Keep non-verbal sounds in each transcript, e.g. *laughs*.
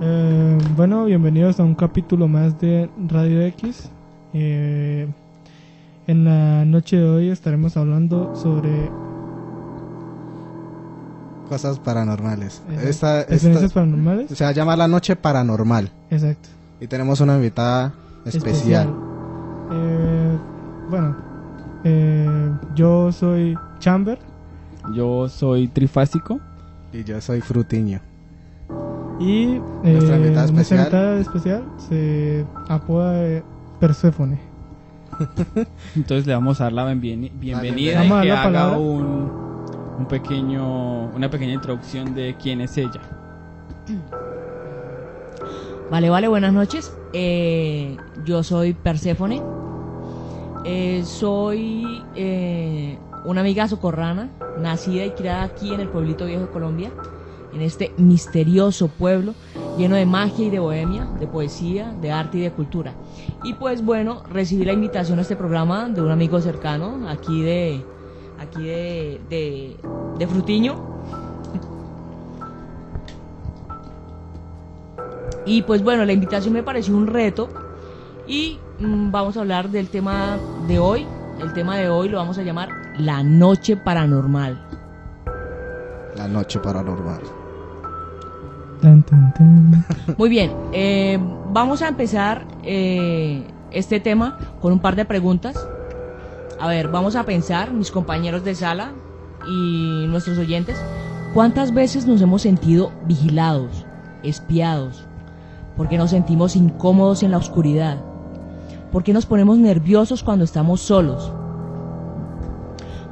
Eh, bueno, bienvenidos a un capítulo más de Radio X. Eh, en la noche de hoy estaremos hablando sobre Cosas paranormales. eh, Esta, experiencias esta- paranormales. se llama La Noche Paranormal. Exacto. Y tenemos una invitada especial. Eh, bueno, eh, yo soy Chamber Yo soy trifásico. Y yo soy Frutiño. Y eh, Nuestra invitada nuestra especial. invitada especial se apoda de Perséfone. *laughs* Entonces le vamos a dar la bienveni- bienvenida Vamos a y que haga palabra. un, un pequeño, una pequeña introducción de quién es ella. Vale, vale, buenas noches. Eh, yo soy Perséfone. Eh, soy eh, una amiga socorrana, nacida y criada aquí en el pueblito viejo de Colombia, en este misterioso pueblo lleno de magia y de bohemia, de poesía, de arte y de cultura. Y pues bueno, recibí la invitación a este programa de un amigo cercano, aquí de, aquí de, de, Frutiño, *laughs* Y pues bueno, la invitación me pareció un reto y mm, vamos a hablar del tema de hoy. El tema de hoy lo vamos a llamar La Noche Paranormal. La Noche Paranormal. Muy bien, eh, vamos a empezar eh, este tema con un par de preguntas. A ver, vamos a pensar, mis compañeros de sala y nuestros oyentes, ¿cuántas veces nos hemos sentido vigilados, espiados? ¿Por qué nos sentimos incómodos en la oscuridad? ¿Por qué nos ponemos nerviosos cuando estamos solos?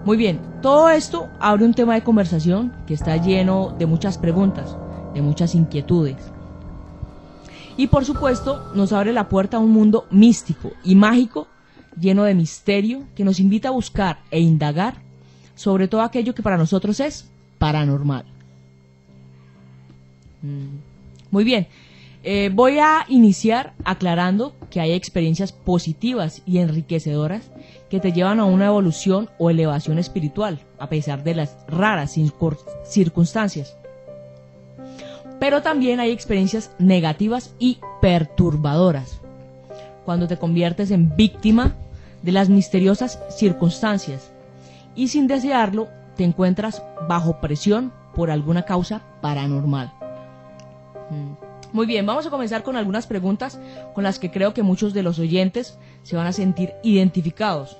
Muy bien, todo esto abre un tema de conversación que está lleno de muchas preguntas, de muchas inquietudes. Y por supuesto nos abre la puerta a un mundo místico y mágico lleno de misterio que nos invita a buscar e indagar sobre todo aquello que para nosotros es paranormal. Mm. Muy bien, eh, voy a iniciar aclarando que hay experiencias positivas y enriquecedoras que te llevan a una evolución o elevación espiritual, a pesar de las raras circun- circunstancias. Pero también hay experiencias negativas y perturbadoras, cuando te conviertes en víctima de las misteriosas circunstancias y sin desearlo te encuentras bajo presión por alguna causa paranormal. Mm. Muy bien, vamos a comenzar con algunas preguntas con las que creo que muchos de los oyentes se van a sentir identificados.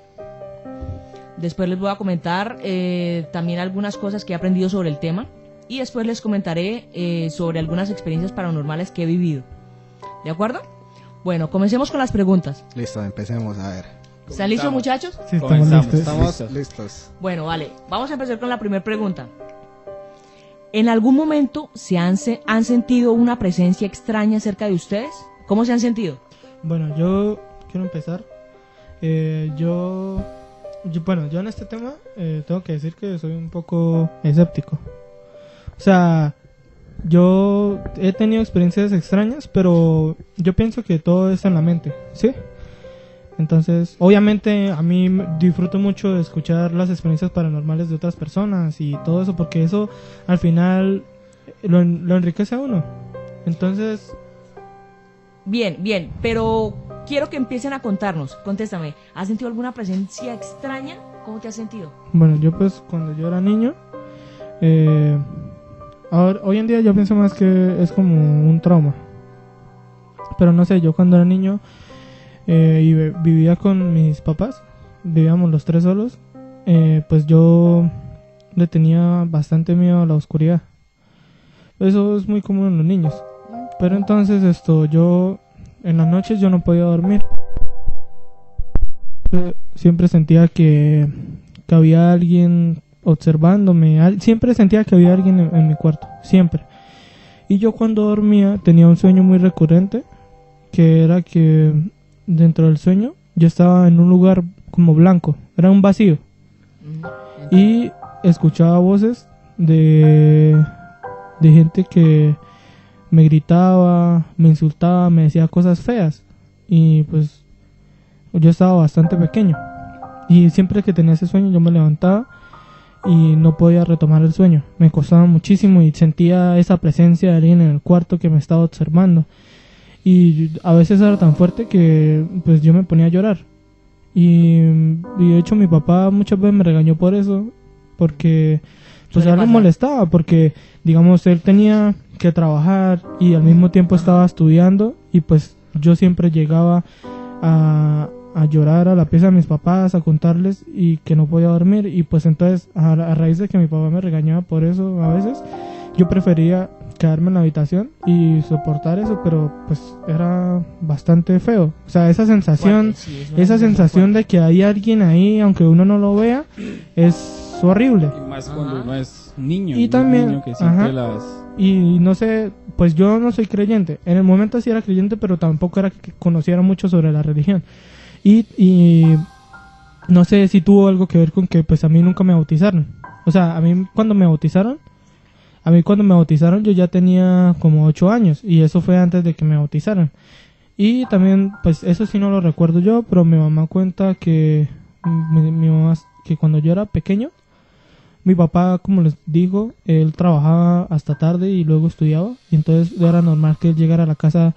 Después les voy a comentar eh, también algunas cosas que he aprendido sobre el tema y después les comentaré eh, sobre algunas experiencias paranormales que he vivido. ¿De acuerdo? Bueno, comencemos con las preguntas. Listo, empecemos a ver. ¿Están listos muchachos? Sí, estamos Comenzamos. listos. Estamos Listos. listos. Bueno, vale, vamos a empezar con la primera pregunta. ¿En algún momento se han, se- han sentido una presencia extraña cerca de ustedes? ¿Cómo se han sentido? Bueno, yo quiero empezar. Eh, yo, yo- bueno, yo en este tema eh, tengo que decir que soy un poco escéptico. O sea, yo he tenido experiencias extrañas, pero yo pienso que todo está en la mente, ¿sí? Entonces, obviamente a mí disfruto mucho de escuchar las experiencias paranormales de otras personas y todo eso, porque eso al final lo, lo enriquece a uno. Entonces, Bien, bien, pero quiero que empiecen a contarnos. Contéstame, ¿has sentido alguna presencia extraña? ¿Cómo te has sentido? Bueno, yo pues cuando yo era niño, eh, ahora, hoy en día yo pienso más que es como un trauma. Pero no sé, yo cuando era niño eh, y vivía con mis papás, vivíamos los tres solos, eh, pues yo le tenía bastante miedo a la oscuridad. Eso es muy común en los niños. Pero entonces esto, yo en las noches yo no podía dormir. Siempre sentía que, que había alguien observándome. Siempre sentía que había alguien en, en mi cuarto. Siempre. Y yo cuando dormía tenía un sueño muy recurrente. Que era que dentro del sueño yo estaba en un lugar como blanco. Era un vacío. Y escuchaba voces de, de gente que me gritaba, me insultaba, me decía cosas feas. Y pues yo estaba bastante pequeño. Y siempre que tenía ese sueño yo me levantaba y no podía retomar el sueño. Me costaba muchísimo y sentía esa presencia de alguien en el cuarto que me estaba observando. Y a veces era tan fuerte que pues yo me ponía a llorar. Y, y de hecho mi papá muchas veces me regañó por eso, porque pues Suele a él le pasar. molestaba, porque digamos él tenía que trabajar y al mismo tiempo estaba estudiando y pues yo siempre llegaba a, a llorar a la pieza de mis papás, a contarles y que no podía dormir y pues entonces a, a raíz de que mi papá me regañaba por eso a veces, yo prefería quedarme en la habitación y soportar eso, pero pues era bastante feo. O sea, esa sensación, sí, es esa sensación de que hay alguien ahí, aunque uno no lo vea, es horrible. Y más Ajá. cuando uno es niño. Y también- niño que siente ajá. las... Y no sé, pues yo no soy creyente. En el momento sí era creyente, pero tampoco era que conociera mucho sobre la religión. Y, y no sé si tuvo algo que ver con que pues a mí nunca me bautizaron. O sea, a mí cuando me bautizaron, a mí cuando me bautizaron yo ya tenía como ocho años y eso fue antes de que me bautizaran. Y también, pues eso sí no lo recuerdo yo, pero mi mamá cuenta que mi, mamá, que cuando yo era pequeño, mi papá, como les digo, él trabajaba hasta tarde y luego estudiaba. Y entonces era normal que él llegara a la casa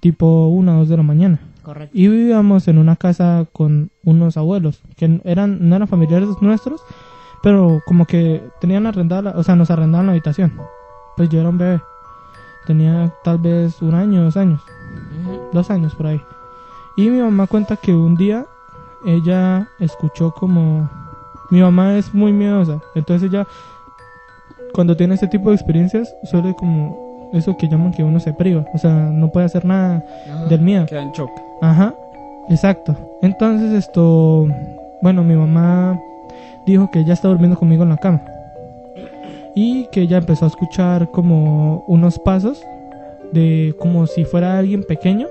tipo una o dos de la mañana. Correcto. Y vivíamos en una casa con unos abuelos, que eran, no eran familiares nuestros, pero como que tenían arrendada, o sea, nos arrendaban la habitación. Pues yo era un bebé. Tenía tal vez un año, dos años, dos años por ahí. Y mi mamá cuenta que un día ella escuchó como... Mi mamá es muy miedosa, entonces ella cuando tiene este tipo de experiencias suele como eso que llaman que uno se priva, o sea, no puede hacer nada Ajá. del miedo. Queda en shock. Ajá, exacto. Entonces esto, bueno, mi mamá dijo que ella está durmiendo conmigo en la cama y que ella empezó a escuchar como unos pasos de como si fuera alguien pequeño,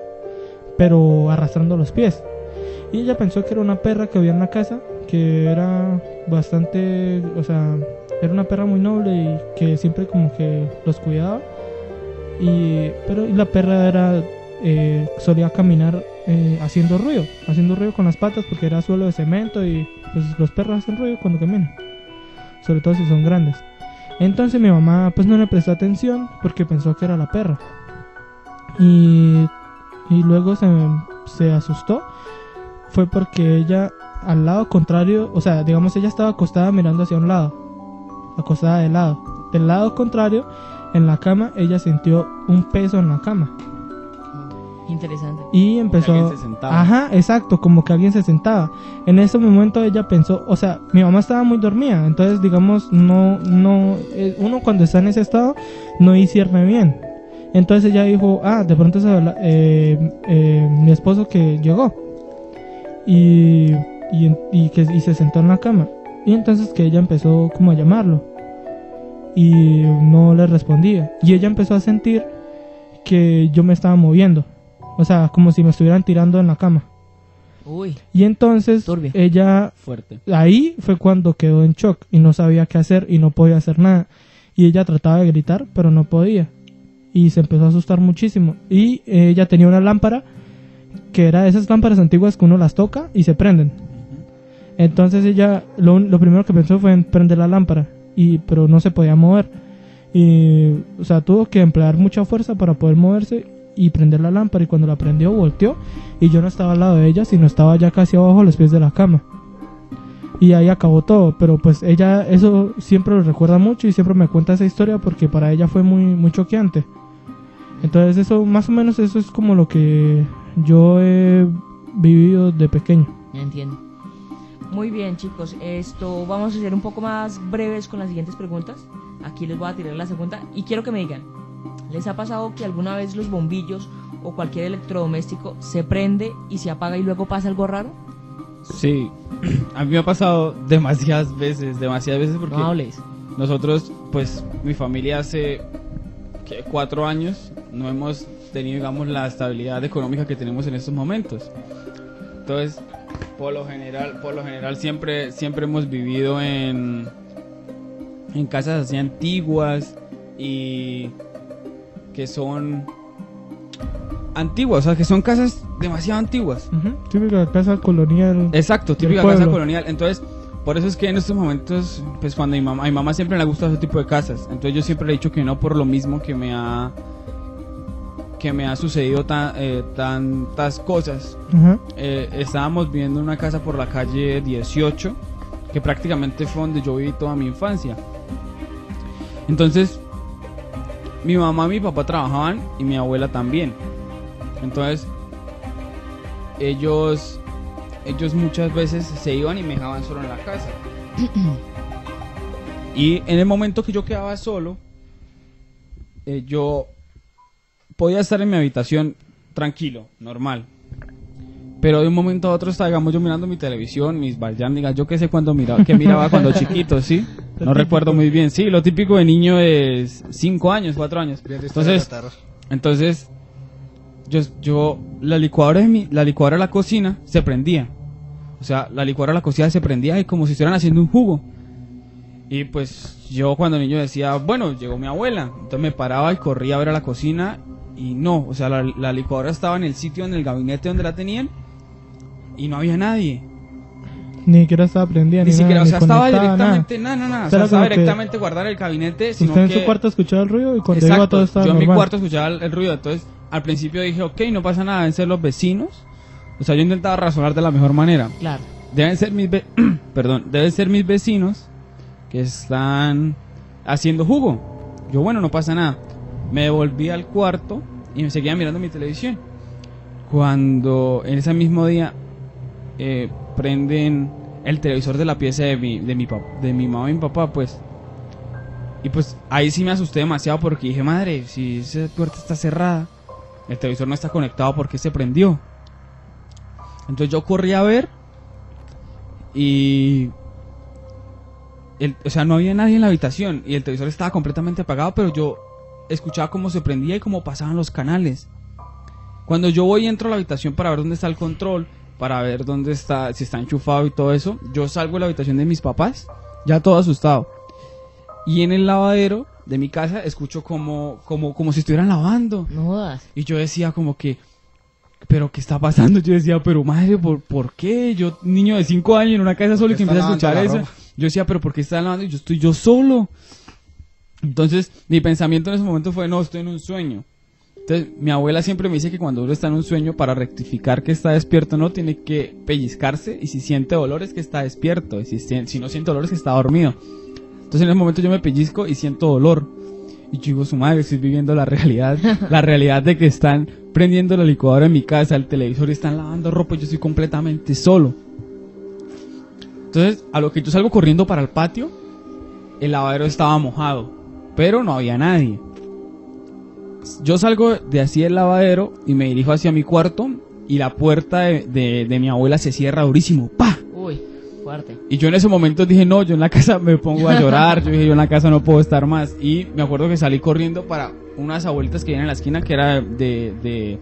pero arrastrando los pies. Y ella pensó que era una perra que había en la casa, que era bastante, o sea, era una perra muy noble y que siempre como que los cuidaba. Y, pero la perra era, eh, solía caminar eh, haciendo ruido, haciendo ruido con las patas porque era suelo de cemento y pues los perros hacen ruido cuando caminan, sobre todo si son grandes. Entonces mi mamá pues no le prestó atención porque pensó que era la perra. Y, y luego se, se asustó. Fue porque ella al lado contrario, o sea, digamos ella estaba acostada mirando hacia un lado. Acostada de lado. Del lado contrario, en la cama, ella sintió un peso en la cama. Interesante. Y empezó... alguien se sentaba. Ajá, exacto, como que alguien se sentaba. En ese momento ella pensó, o sea, mi mamá estaba muy dormida, entonces digamos, no, no, eh, uno cuando está en ese estado no discierne bien. Entonces ella dijo, ah, de pronto es la- eh, eh, mi esposo que llegó. Y, y, y que, y se sentó en la cama. Y entonces que ella empezó como a llamarlo. Y no le respondía. Y ella empezó a sentir que yo me estaba moviendo. O sea, como si me estuvieran tirando en la cama. Uy, Y entonces ella Fuerte. ahí fue cuando quedó en shock y no sabía qué hacer y no podía hacer nada. Y ella trataba de gritar, pero no podía. Y se empezó a asustar muchísimo. Y ella tenía una lámpara que era de esas lámparas antiguas que uno las toca y se prenden. Entonces ella lo, lo primero que pensó fue en prender la lámpara, y, pero no se podía mover. Y, o sea, tuvo que emplear mucha fuerza para poder moverse y prender la lámpara. Y cuando la prendió, volteó. Y yo no estaba al lado de ella, sino estaba ya casi abajo a los pies de la cama. Y ahí acabó todo. Pero pues ella, eso siempre lo recuerda mucho y siempre me cuenta esa historia porque para ella fue muy, muy choqueante. Entonces, eso, más o menos, eso es como lo que yo he vivido de pequeño. entiendo. Muy bien, chicos. Esto vamos a ser un poco más breves con las siguientes preguntas. Aquí les voy a tirar la segunda y quiero que me digan, ¿les ha pasado que alguna vez los bombillos o cualquier electrodoméstico se prende y se apaga y luego pasa algo raro? Sí. *clears throat* A mí me ha pasado *laughs* demasiadas veces, demasiadas veces porque No hables. nosotros, pues, mi familia hace ¿qué? cuatro años no hemos tenido, digamos, la estabilidad económica que tenemos en estos momentos. Entonces, por lo general, por lo general siempre, siempre hemos vivido en, en casas así antiguas y que son antiguas, o sea, que son casas demasiado antiguas. Típica casa colonial. Exacto, típica casa pueblo. colonial. Entonces, por eso es que en estos momentos, pues cuando mi mamá, a mi mamá siempre le ha gustado ese tipo de casas. Entonces yo siempre le he dicho que no por lo mismo que me ha que me ha sucedido tan, eh, tantas cosas. Eh, estábamos viviendo en una casa por la calle 18, que prácticamente fue donde yo viví toda mi infancia. Entonces, mi mamá y mi papá trabajaban y mi abuela también. Entonces, ellos, ellos muchas veces se iban y me dejaban solo en la casa. *clears throat* y en el momento que yo quedaba solo, eh, yo podía estar en mi habitación tranquilo, normal. Pero de un momento a otro estaba, digamos, yo mirando mi televisión, mis bayándigas, yo qué sé cuándo miraba, que miraba cuando *laughs* chiquito, ¿sí? Lo No recuerdo muy bien. Sí, lo típico de niño es 5 años, 4 años. Entonces, entonces yo, yo la licuadora de mi, la licuadora de la cocina se prendía. O sea, la licuadora de la cocina se prendía y como si estuvieran haciendo un jugo. Y pues yo cuando niño decía, bueno, llegó mi abuela. Entonces me paraba y corría a ver a la cocina y no, o sea, la, la licuadora estaba en el sitio, en el gabinete donde la tenían y no había nadie. Ni siquiera estaba prendida. Ni siquiera, nada, o sea, ni estaba directamente, nada, nada, nada. O sea, estaba directamente guardada en el gabinete, sino Usted en que... su cuarto escuchaba el ruido y cuando iba Exacto, todo estaba yo en mi normal. cuarto escuchaba el, el ruido, entonces al principio dije, ok, no pasa nada, deben ser los vecinos. O sea, yo intentaba razonar de la mejor manera. Claro. Deben ser mis, ve- *clears throat* perdón, deben ser mis vecinos que están haciendo jugo. Yo, bueno, no pasa nada. Me devolví al cuarto y me seguía mirando mi televisión. Cuando en ese mismo día eh, prenden el televisor de la pieza de mi, de mi, de mi mamá y mi papá, pues. Y pues ahí sí me asusté demasiado porque dije, madre, si esa puerta está cerrada, el televisor no está conectado, ¿por qué se prendió? Entonces yo corrí a ver y... el- o sea, no había nadie en la habitación y el televisor estaba completamente apagado, pero yo escuchaba cómo se prendía y cómo pasaban los canales. Cuando yo voy y entro a la habitación para ver dónde está el control, para ver dónde está, si está enchufado y todo eso, yo salgo de la habitación de mis papás, ya todo asustado. Y en el lavadero de mi casa escucho como, como, como si estuvieran lavando. No jodas. Y yo decía como que, pero ¿qué está pasando? Yo decía, pero madre, ¿por, por qué? Yo, niño de 5 años en una casa solo y que empieza a escuchar eso. Yo decía, pero ¿por qué está lavando? Y yo estoy yo solo. Entonces, mi pensamiento en ese momento fue, no, estoy en un sueño. Entonces, mi abuela siempre me dice que cuando uno está en un sueño, para rectificar que está despierto, no, tiene que pellizcarse y si siente dolor es que está despierto. Y si, no siente dolor es que está dormido. Entonces, en ese momento yo me pellizco y siento dolor. Y yo digo, su madre, estoy viviendo la realidad. la *laughs* realidad de que están prendiendo la licuadora en mi casa, el televisor, y están lavando ropa y yo estoy completamente solo. Entonces, a lo que yo salgo corriendo para el patio, el lavadero estaba mojado, pero no había nadie. Yo salgo de así del lavadero y me dirijo hacia mi cuarto y la puerta de, de- de mi abuela se cierra durísimo. ¡Pa! Uy, fuerte. Y yo en ese momento dije, no, yo en la casa me pongo a llorar. Yo dije, yo en la casa no puedo estar más. Y me acuerdo que salí corriendo para unas abuelitas que vienen en la esquina, que era de, de,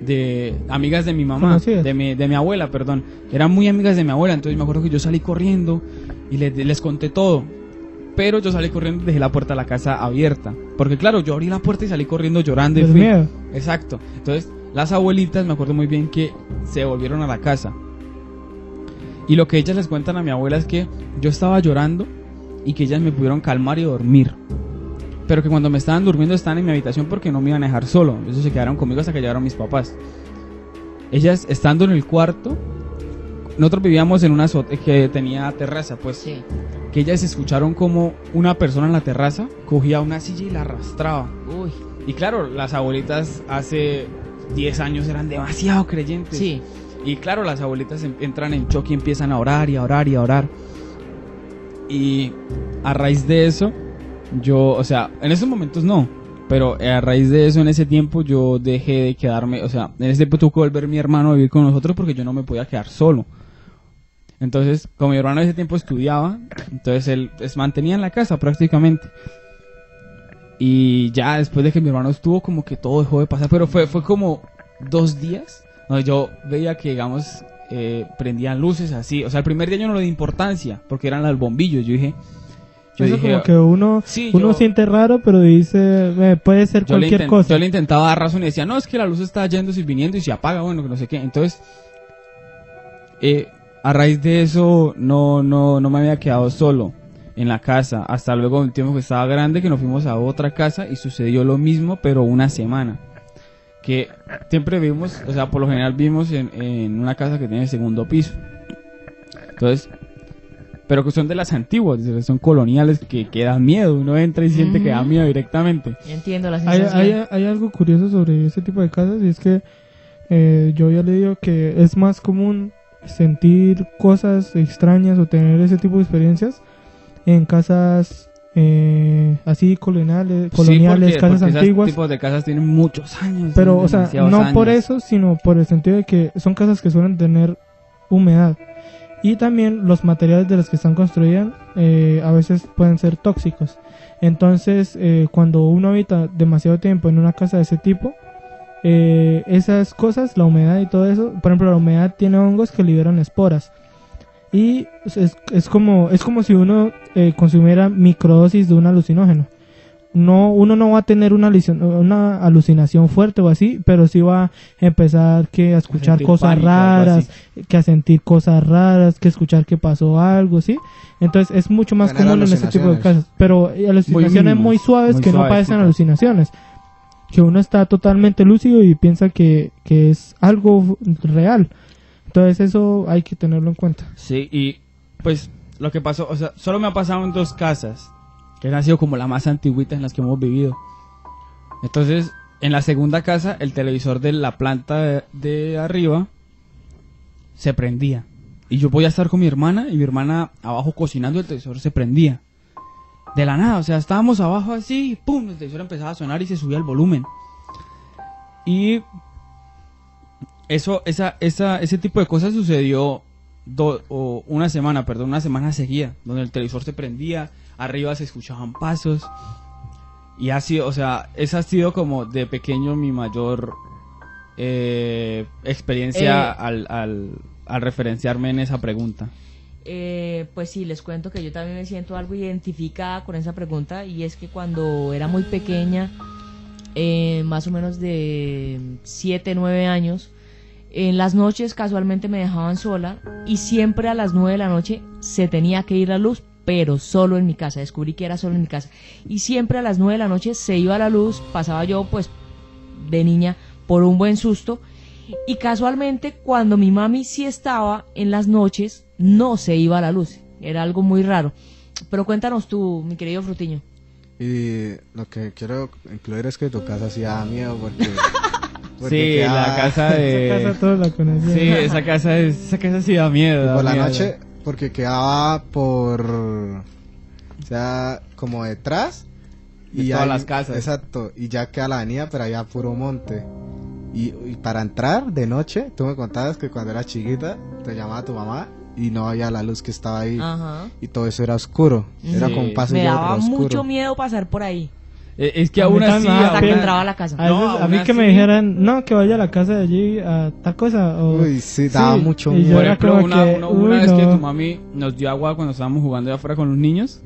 de amigas de mi mamá, de mi, de mi abuela, perdón. Eran muy amigas de mi abuela. Entonces me acuerdo que yo salí corriendo y les, les conté todo. Pero yo salí corriendo y dejé la puerta de la casa abierta. Porque claro, yo abrí la puerta y salí corriendo llorando. y Del fui- miedo. Exacto. Entonces, las abuelitas, me acuerdo muy bien que se volvieron a la casa. Y lo que ellas les cuentan a mi abuela es que yo estaba llorando y que ellas me pudieron calmar y dormir. Pero que cuando me estaban durmiendo estaban en mi habitación porque no me iban a dejar solo. Ellos se quedaron conmigo hasta que llegaron mis papás. Ellas estando en el cuarto, nosotros vivíamos en una azote que tenía terraza, pues Sí. Que ellas escucharon como una persona en la terraza cogía una silla y la arrastraba. Uy, Y claro, las abuelitas hace 10 años eran demasiado creyentes. sí. Y claro, las abuelitas em- entran en choque y empiezan a orar y a orar y a orar. Y a raíz de eso, yo, o sea, en esos momentos no. Pero a raíz de eso, en ese tiempo, yo dejé de quedarme, o sea, en ese tiempo tuvo que volver mi hermano a vivir con nosotros porque yo no me podía quedar solo. Entonces, como mi hermano en ese tiempo estudiaba, entonces él pues, mantenía en la casa prácticamente. Y ya después de que mi hermano estuvo, como que todo dejó de pasar. Pero fue, fue como dos días donde yo veía que, digamos, eh, prendían luces así. O sea, el primer día yo no le di importancia porque eran los bombillos. Yo dije. Yo Eso dije. como que uno, Sí, uno yo- siente raro, pero dice, "Eh, puede ser cualquier cosa. yo le intentaba dar razón y decía, no, es que la luz está yendo y viniendo y se apaga, bueno, que no sé qué. Entonces, eh, a raíz de eso no, no, no me había quedado solo en la casa. Hasta luego, un tiempo que estaba grande, que nos fuimos a otra casa y sucedió lo mismo, pero una semana. Que siempre vimos, o sea, por lo general vimos en, en una casa que tiene segundo piso. Entonces, pero que son de las antiguas, de- son coloniales que, que dan miedo. Uno entra y siente que da miedo directamente. Yo entiendo la Hay, sensación. hay, hay algo curioso sobre ese tipo de casas y es que eh, yo había leído que es más común sentir cosas extrañas o tener ese tipo de experiencias en casas eh, así coloniales, coloniales sí, porque, casas porque esos antiguas. tipos de casas tienen muchos años. Pero, o sea, no por eso, sino por el sentido de que son casas que suelen tener humedad. Y también los materiales de los que están construidas eh, a veces pueden ser tóxicos. Entonces, eh, cuando uno habita demasiado tiempo en una casa de ese tipo, eh, esas cosas, la humedad y todo eso, por ejemplo, la humedad tiene hongos que liberan esporas. Y es, es como, es como si uno eh, consumiera microdosis de un alucinógeno. No uno no va a tener una, alucin- una alucinación fuerte o así, pero sí va a empezar que a escuchar cosas raras, que a sentir cosas raras, que escuchar que pasó algo, ¿sí? Entonces es mucho más común en ese tipo de casas, pero eh, alucinaciones mínimas, muy, suaves muy que no parecen alucinaciones, que uno está totalmente lúcido y piensa que, que es algo real. Entonces eso hay que tenerlo en cuenta. Sí, y pues lo que pasó, o sea, solo me ha pasado en dos casas, que han sido como las más antiguitas en las que hemos vivido. Entonces, en la segunda casa, el televisor de la planta de, de arriba se prendía. Y yo podía estar con mi hermana y mi hermana abajo cocinando, el televisor se prendía. De la nada, o sea, estábamos abajo así, y ¡pum! El televisor empezaba a sonar y se subía el volumen. Y eso, esa, esa, ese tipo de cosas sucedió do- o una semana, perdón, una semana seguida, donde el televisor se prendía, arriba se escuchaban pasos. Y ha sido, o sea, esa ha sido como de pequeño mi mayor eh, experiencia Eh. al, al, al referenciarme en esa pregunta. Eh, pues sí, les cuento que yo también me siento algo identificada con esa pregunta y es que cuando era muy pequeña, eh, más o menos de 7, 9 años, en las noches casualmente me dejaban sola y siempre a las 9 de la noche se tenía que ir la luz, pero solo en mi casa, descubrí que era solo en mi casa. Y siempre a las 9 de la noche se iba la luz, pasaba yo pues de niña por un buen susto y casualmente cuando mi mami sí estaba en las noches, no se iba la luz. Era algo muy raro. Pero cuéntanos tú, mi querido Frutiño. Y lo que quiero incluir es que tu casa sí da miedo porque... *laughs* porque Sí, queda- la casa *laughs* de... Esa casa todos la conocían. Sí, esa casa, es- esa casa sí da miedo. Y da por la miedo. noche, porque quedaba por... O sea, como detrás. De todas las casas. Exacto, y ya queda la avenida, pero allá puro monte. Y, y para entrar de noche, tú me contabas que cuando eras chiquita, te llamaba tu mamá y no había la luz que estaba ahí. Ajá. Y todo eso era oscuro. Era como un paso Me daba oscuro. mucho miedo pasar por ahí. Eh, Es que aún así... Hasta que entraba a la casa. A, No, veces, a aún mí que me dijeran, no, que vaya a la casa de allí a tal cosa. O, Uy, sí, daba mucho miedo. Por era ejemplo, como una, que, una- una uy, vez que tu mami nos dio agua cuando estábamos jugando allá afuera con los niños.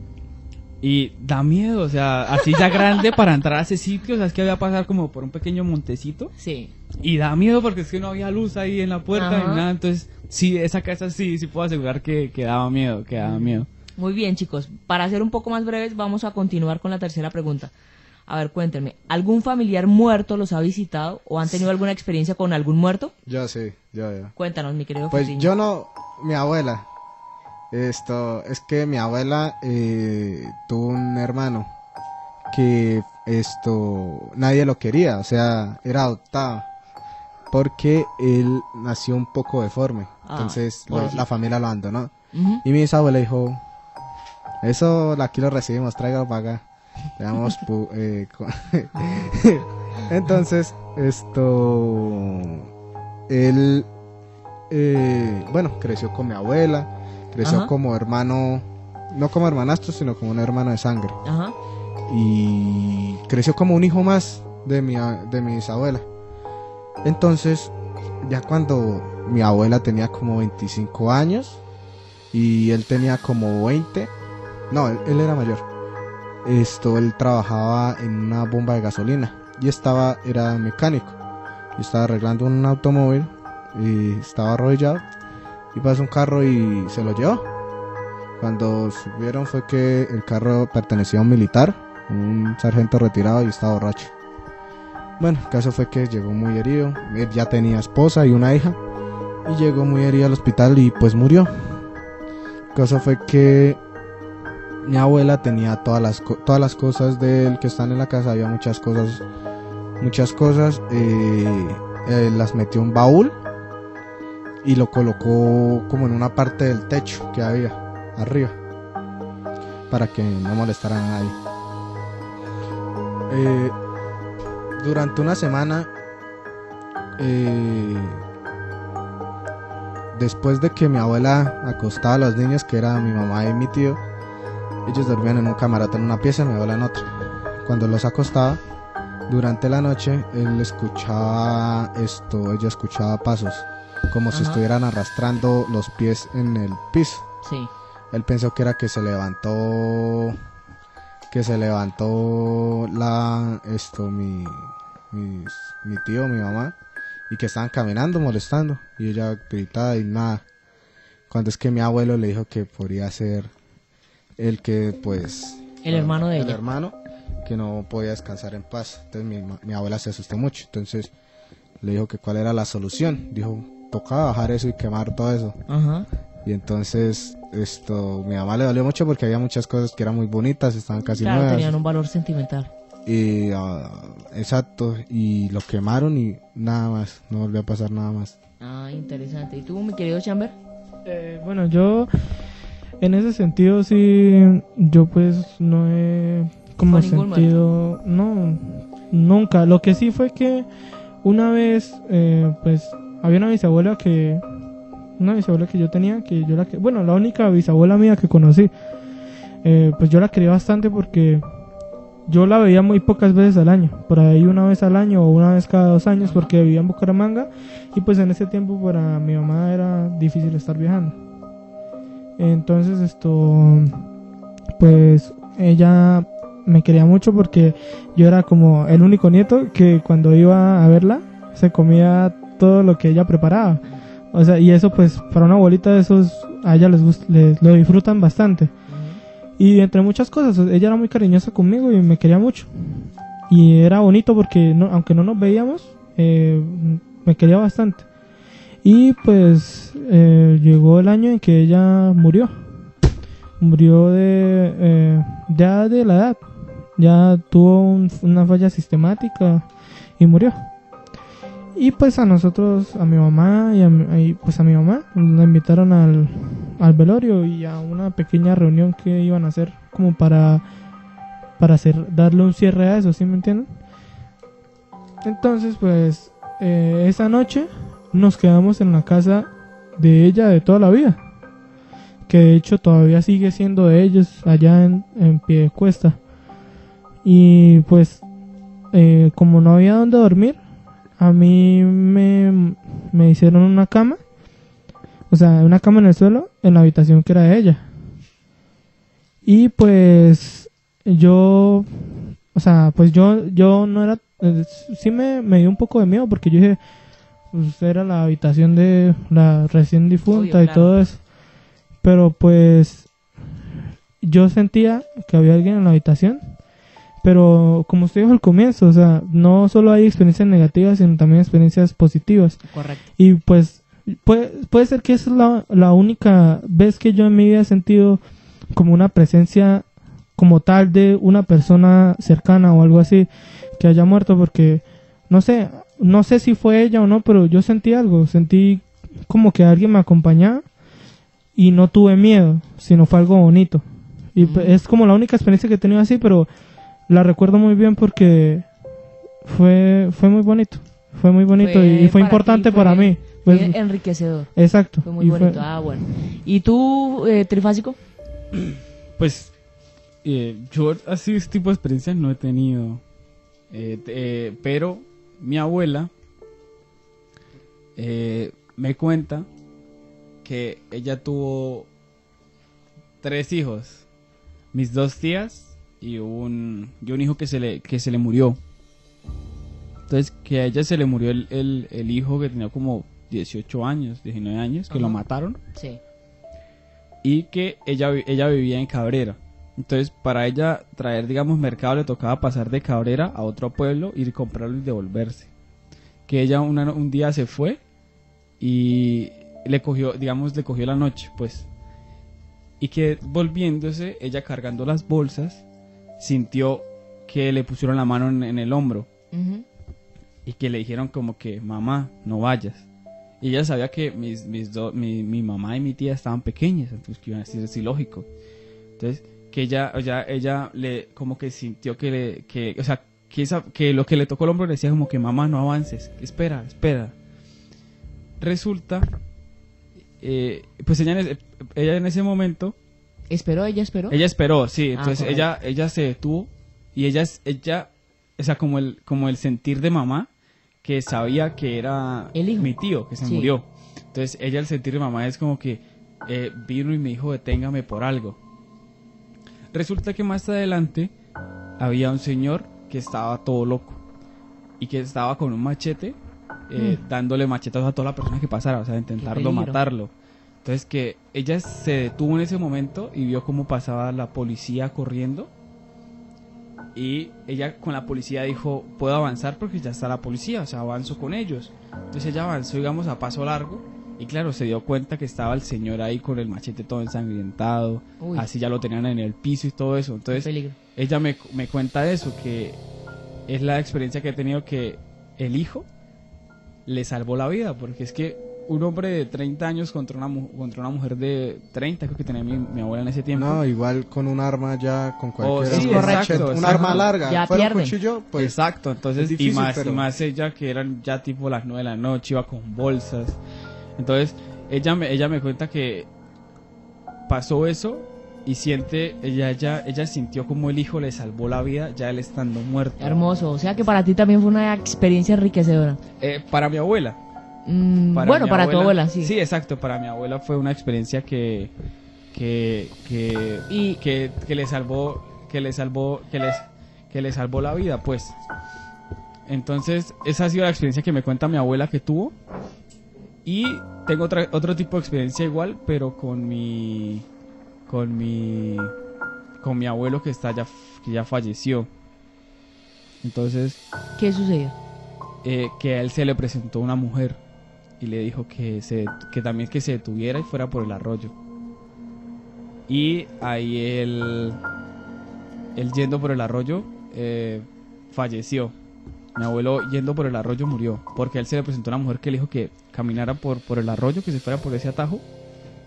Y da miedo, o sea, así ya grande para entrar a ese sitio, o sea, es que había que pasar como por un pequeño montecito. Sí. Y da miedo porque es que no había luz ahí en la puerta Ajá. ni nada. Entonces, sí, esa casa sí, sí puedo asegurar que, que daba miedo, que daba miedo. Muy bien, chicos. Para ser un poco más breves, vamos a continuar con la tercera pregunta. A ver, cuéntenme, ¿algún familiar muerto los ha visitado o han tenido alguna experiencia con algún muerto? Yo sí, yo, yo. Cuéntanos, mi querido Pues yo no, mi abuela. Esto, es que mi abuela eh, tuvo un hermano que esto, nadie lo quería, o sea, era adoptado. Porque él nació un poco deforme. Ah, entonces lo- la familia lo abandonó. Y mi bisabuela dijo, eso aquí lo recibimos, tráigalo para acá. Le damos *laughs* eh, Entonces, esto, él, eh, bueno, creció con mi abuela, creció Ajá. como hermano, no como hermanastro, sino como un hermano de sangre. Ajá. Y creció como un hijo más de mi, de mi bisabuela. Entonces, ya cuando mi abuela tenía como 25 años y él tenía como 20, no, él, él era mayor. Esto, él trabajaba en una bomba de gasolina y estaba, era mecánico. Y estaba arreglando un automóvil y estaba arrodillado y pasó un carro y se lo llevó. Cuando subieron fue que el carro pertenecía a un militar, un sargento retirado y estaba borracho. Bueno, el caso fue que llegó muy herido, él ya tenía esposa y una hija, y llegó muy herido al hospital y pues murió. El caso fue que mi abuela tenía todas las, todas las cosas de él que están en la casa, había muchas cosas, muchas cosas, eh, eh, las metió en un baúl y lo colocó como en una parte del techo que había arriba para que no molestara a nadie. Eh, durante una semana, eh, después de que mi abuela acostaba a los niños, que era mi mamá y mi tío, ellos dormían en un camarote en una pieza y mi abuela en otra. Cuando los acostaba, durante la noche, él escuchaba esto, ella escuchaba pasos, como si estuvieran arrastrando los pies en el piso. Sí. Él pensó que era que se levantó, que se levantó la, esto, mi, mi, mi tío, mi mamá, y que estaban caminando, molestando, y ella gritaba y nada. Cuando es que mi abuelo le dijo que podría ser el que, pues... El hermano de el ella. hermano, que no podía descansar en paz. Entonces mi, mi abuela se asustó mucho. Entonces le dijo que cuál era la solución. Dijo, tocaba bajar eso y quemar todo eso. Ajá. Y entonces esto, mi mamá le dolió mucho porque había muchas cosas que eran muy bonitas, estaban casi Claro, nuevas. tenían un valor sentimental. Y, ah, exacto, y lo quemaron y nada más, no volvió a pasar nada más. Ah, interesante. ¿Y tú, mi querido Chamber? Eh, bueno, yo en ese sentido sí, yo pues no he como sentido, no, nunca. Lo que sí fue que una vez, eh, pues había una bisabuela que, una bisabuela que yo tenía, que yo la bueno, la única bisabuela mía que conocí, eh, pues yo la quería bastante porque yo la veía muy pocas veces al año, por ahí una vez al año o una vez cada dos años porque vivía en Bucaramanga y pues en ese tiempo para mi mamá era difícil estar viajando. Entonces esto, pues ella me quería mucho porque yo era como el único nieto que cuando iba a verla se comía todo lo que ella preparaba. O sea, y eso pues para una abuelita esos a ella les, gust- les lo disfrutan bastante. Y entre muchas cosas, ella era muy cariñosa conmigo y me quería mucho. Y era bonito porque no, aunque no nos veíamos, eh, me quería bastante. Y pues eh, llegó el año en que ella murió. Murió de eh, ya de la edad. Ya tuvo un- una falla sistemática y murió. Y pues a nosotros, a mi mamá y, a, pues a mi mamá, la invitaron al, al velorio y a una pequeña reunión que iban a hacer como para para hacer darle un cierre a eso, ¿sí me entienden? Entonces, pues eh, esa noche nos quedamos en la casa de ella de toda la vida, que de hecho todavía sigue siendo de ellos allá en, en Piedecuesta. Y pues, eh, como no había donde dormir, a mí me, me hicieron una cama, o sea, una cama en el suelo, en la habitación que era de ella. Y pues yo, o sea, pues yo, yo no era, eh, sí me, me dio un poco de miedo porque yo dije, pues era la habitación de la recién difunta Obvio, y claro. todo eso. Pero pues yo sentía que había alguien en la habitación. Pero como usted dijo al comienzo, o sea, no solo hay experiencias negativas, sino también experiencias positivas. Correcto. Y pues puede, puede ser que esa es la, la única vez que yo en mi vida he sentido como una presencia como tal de una persona cercana o algo así que haya muerto porque no sé, no sé si fue ella o no, pero yo sentí algo, sentí como que alguien me acompañaba y no tuve miedo, sino fue algo bonito. Y pues, es como la única experiencia que he tenido así, pero la recuerdo muy bien porque fue fue muy bonito. Fue muy bonito Fue y, y fue para importante ti, para mí. Pues, enriquecedor. exacto. Fue muy y bonito. Ah, bueno. ¿Y tú, eh, Trifásico? *clears throat* Pues eh, yo así este tipo de experiencias no he tenido. Eh, eh, pero mi abuela eh, me cuenta que ella tuvo tres hijos. Mis dos tías y un, y un hijo que se le, que se le murió. Entonces, que a ella se le murió el, el- el hijo que tenía como 18 años, 19 años, que lo mataron Sí. y que ella, ella vivía en Cabrera. Entonces, para ella traer, digamos, mercado le tocaba pasar de Cabrera a otro pueblo, ir a comprarlo y devolverse. Que ella una- un día se fue y le cogió, digamos, le cogió la noche, pues. Y que volviéndose, ella cargando las bolsas, sintió que le pusieron la mano en, en el hombro y que le dijeron como que, mamá, no vayas. Y ella sabía que mis, mis do- mi, mi mamá y mi tía estaban pequeñas, entonces que iban a decir, es ilógico. Entonces, que ella, ella, ella le, como que sintió que le, que, o sea, que, esa- que lo que le tocó el hombro le decía como que, mamá, no avances, espera, espera. Resulta, eh, pues ella en, ese, ella en ese momento, ¿Esperó? ¿Ella esperó? ella esperó, sí, Ah, entonces ella, ella se detuvo y ella, es- ella, o sea, como el, como el sentir de mamá que sabía que era El hijo. mi tío, que se Sí. murió. Entonces ella el sentir de mamá es como que eh, vino y me dijo deténgame por algo. Resulta que más adelante había un señor que estaba todo loco y que estaba con un machete eh, Mm. dándole machetazos a toda la persona que pasara, o sea, intentarlo matarlo. Entonces que ella se detuvo en ese momento y vio cómo pasaba la policía corriendo. Y ella con la policía dijo, puedo avanzar porque ya está la policía, o sea, avanzo con ellos. Entonces ella avanzó, digamos, a paso largo. Y claro, se dio cuenta que estaba el señor ahí con el machete todo ensangrentado. Uy. Así ya lo tenían en el piso y todo eso. Entonces ella me, me cuenta eso, que es la experiencia que he tenido que el hijo le salvó la vida, porque es que un hombre de 30 años contra una, mu- contra una mujer de 30, creo que tenía mi, mi abuela en ese tiempo. No, igual con un arma ya, con cualquier sí, arma, correcto, un exacto. arma larga, Ya fuera un pierden. cuchillo, pues Exacto, entonces, es difícil, y, más, pero- y más ella que eran ya tipo las 9 de la noche, iba con bolsas. Entonces, ella me, ella me cuenta que pasó eso y siente, ella, ella, ella sintió como el hijo le salvó la vida ya él estando muerto. Hermoso. O sea que para ti también fue una experiencia enriquecedora. Eh, para mi abuela. Mm, Para bueno, para tu abuela, sí. Sí, exacto. Para mi abuela fue una experiencia que que que, Y- que, que le salvó que le salvó que les que le salvó la vida, pues. Entonces esa ha sido la experiencia que me cuenta mi abuela que tuvo y tengo otra, otro tipo de experiencia igual, pero con mi con mi con mi abuelo que está ya que ya falleció. Entonces ¿Qué sucedió? eh, que a él se le presentó una mujer y le dijo que, se, que también que se detuviera y fuera por el arroyo. Y ahí él, él yendo por el arroyo, eh, falleció. Mi abuelo yendo por el arroyo murió, porque a él se le presentó una mujer que le dijo que caminara por, por el arroyo, que se fuera por ese atajo.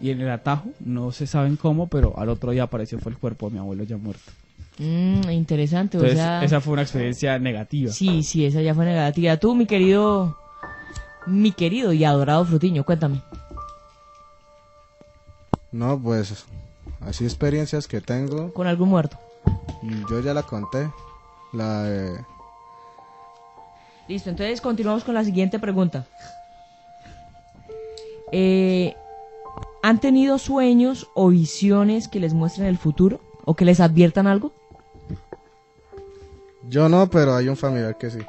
Y en el atajo, no se saben cómo, pero al otro día apareció fue el cuerpo de mi abuelo ya muerto. Mm, interesante. Entonces, o sea, esa fue una experiencia negativa. sí, sí, esa ya fue negativa. Tú, mi querido, mi querido y adorado Frutiño, cuéntame. no, pues así experiencias que tengo, Con algún muerto. mm, yo ya la conté, la de- Listo, entonces continuamos con la siguiente pregunta. Eh, ¿Han tenido sueños o visiones que les muestren el futuro? ¿O que les adviertan algo? yo no, pero hay un familiar que sí.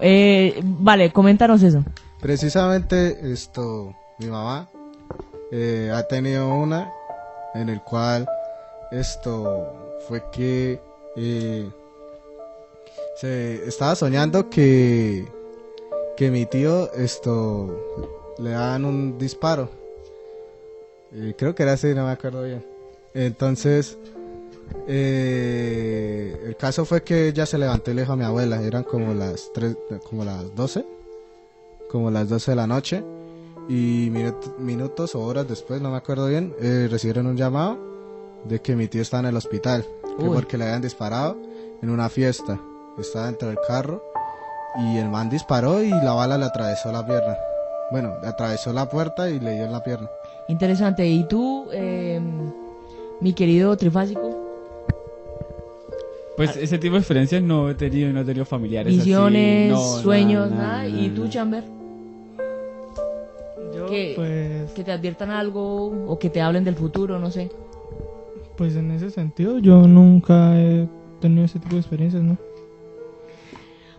Eh, vale, coméntanos eso. precisamente esto, mi mamá eh, ha tenido una en el cual esto fue que eh, se estaba soñando que que mi tío esto le dan un disparo. Creo que era así no me acuerdo bien. Entonces eh, el caso fue que ella se levantó y le dijo a mi abuela eran como las tres como las 12 como las 12 de la noche y minut- minutos o horas después, no me acuerdo bien, eh, recibieron un llamado de que mi tío estaba en el hospital, que porque le habían disparado en una fiesta, estaba dentro del carro y el man disparó y la bala le atravesó la pierna. Bueno, le atravesó la puerta y le dio en la pierna. Interesante. ¿Y tú, eh, mi querido trifásico? Pues ese tipo de experiencias no he tenido, no he tenido familiares así, Visiones, no, sueños, nada, nada. nada, ¿Y tú. Chamber? Yo, ¿Qué? pues, Que te adviertan algo o que te hablen del futuro, no sé. pues en ese sentido, yo nunca he tenido ese tipo de experiencias, ¿no?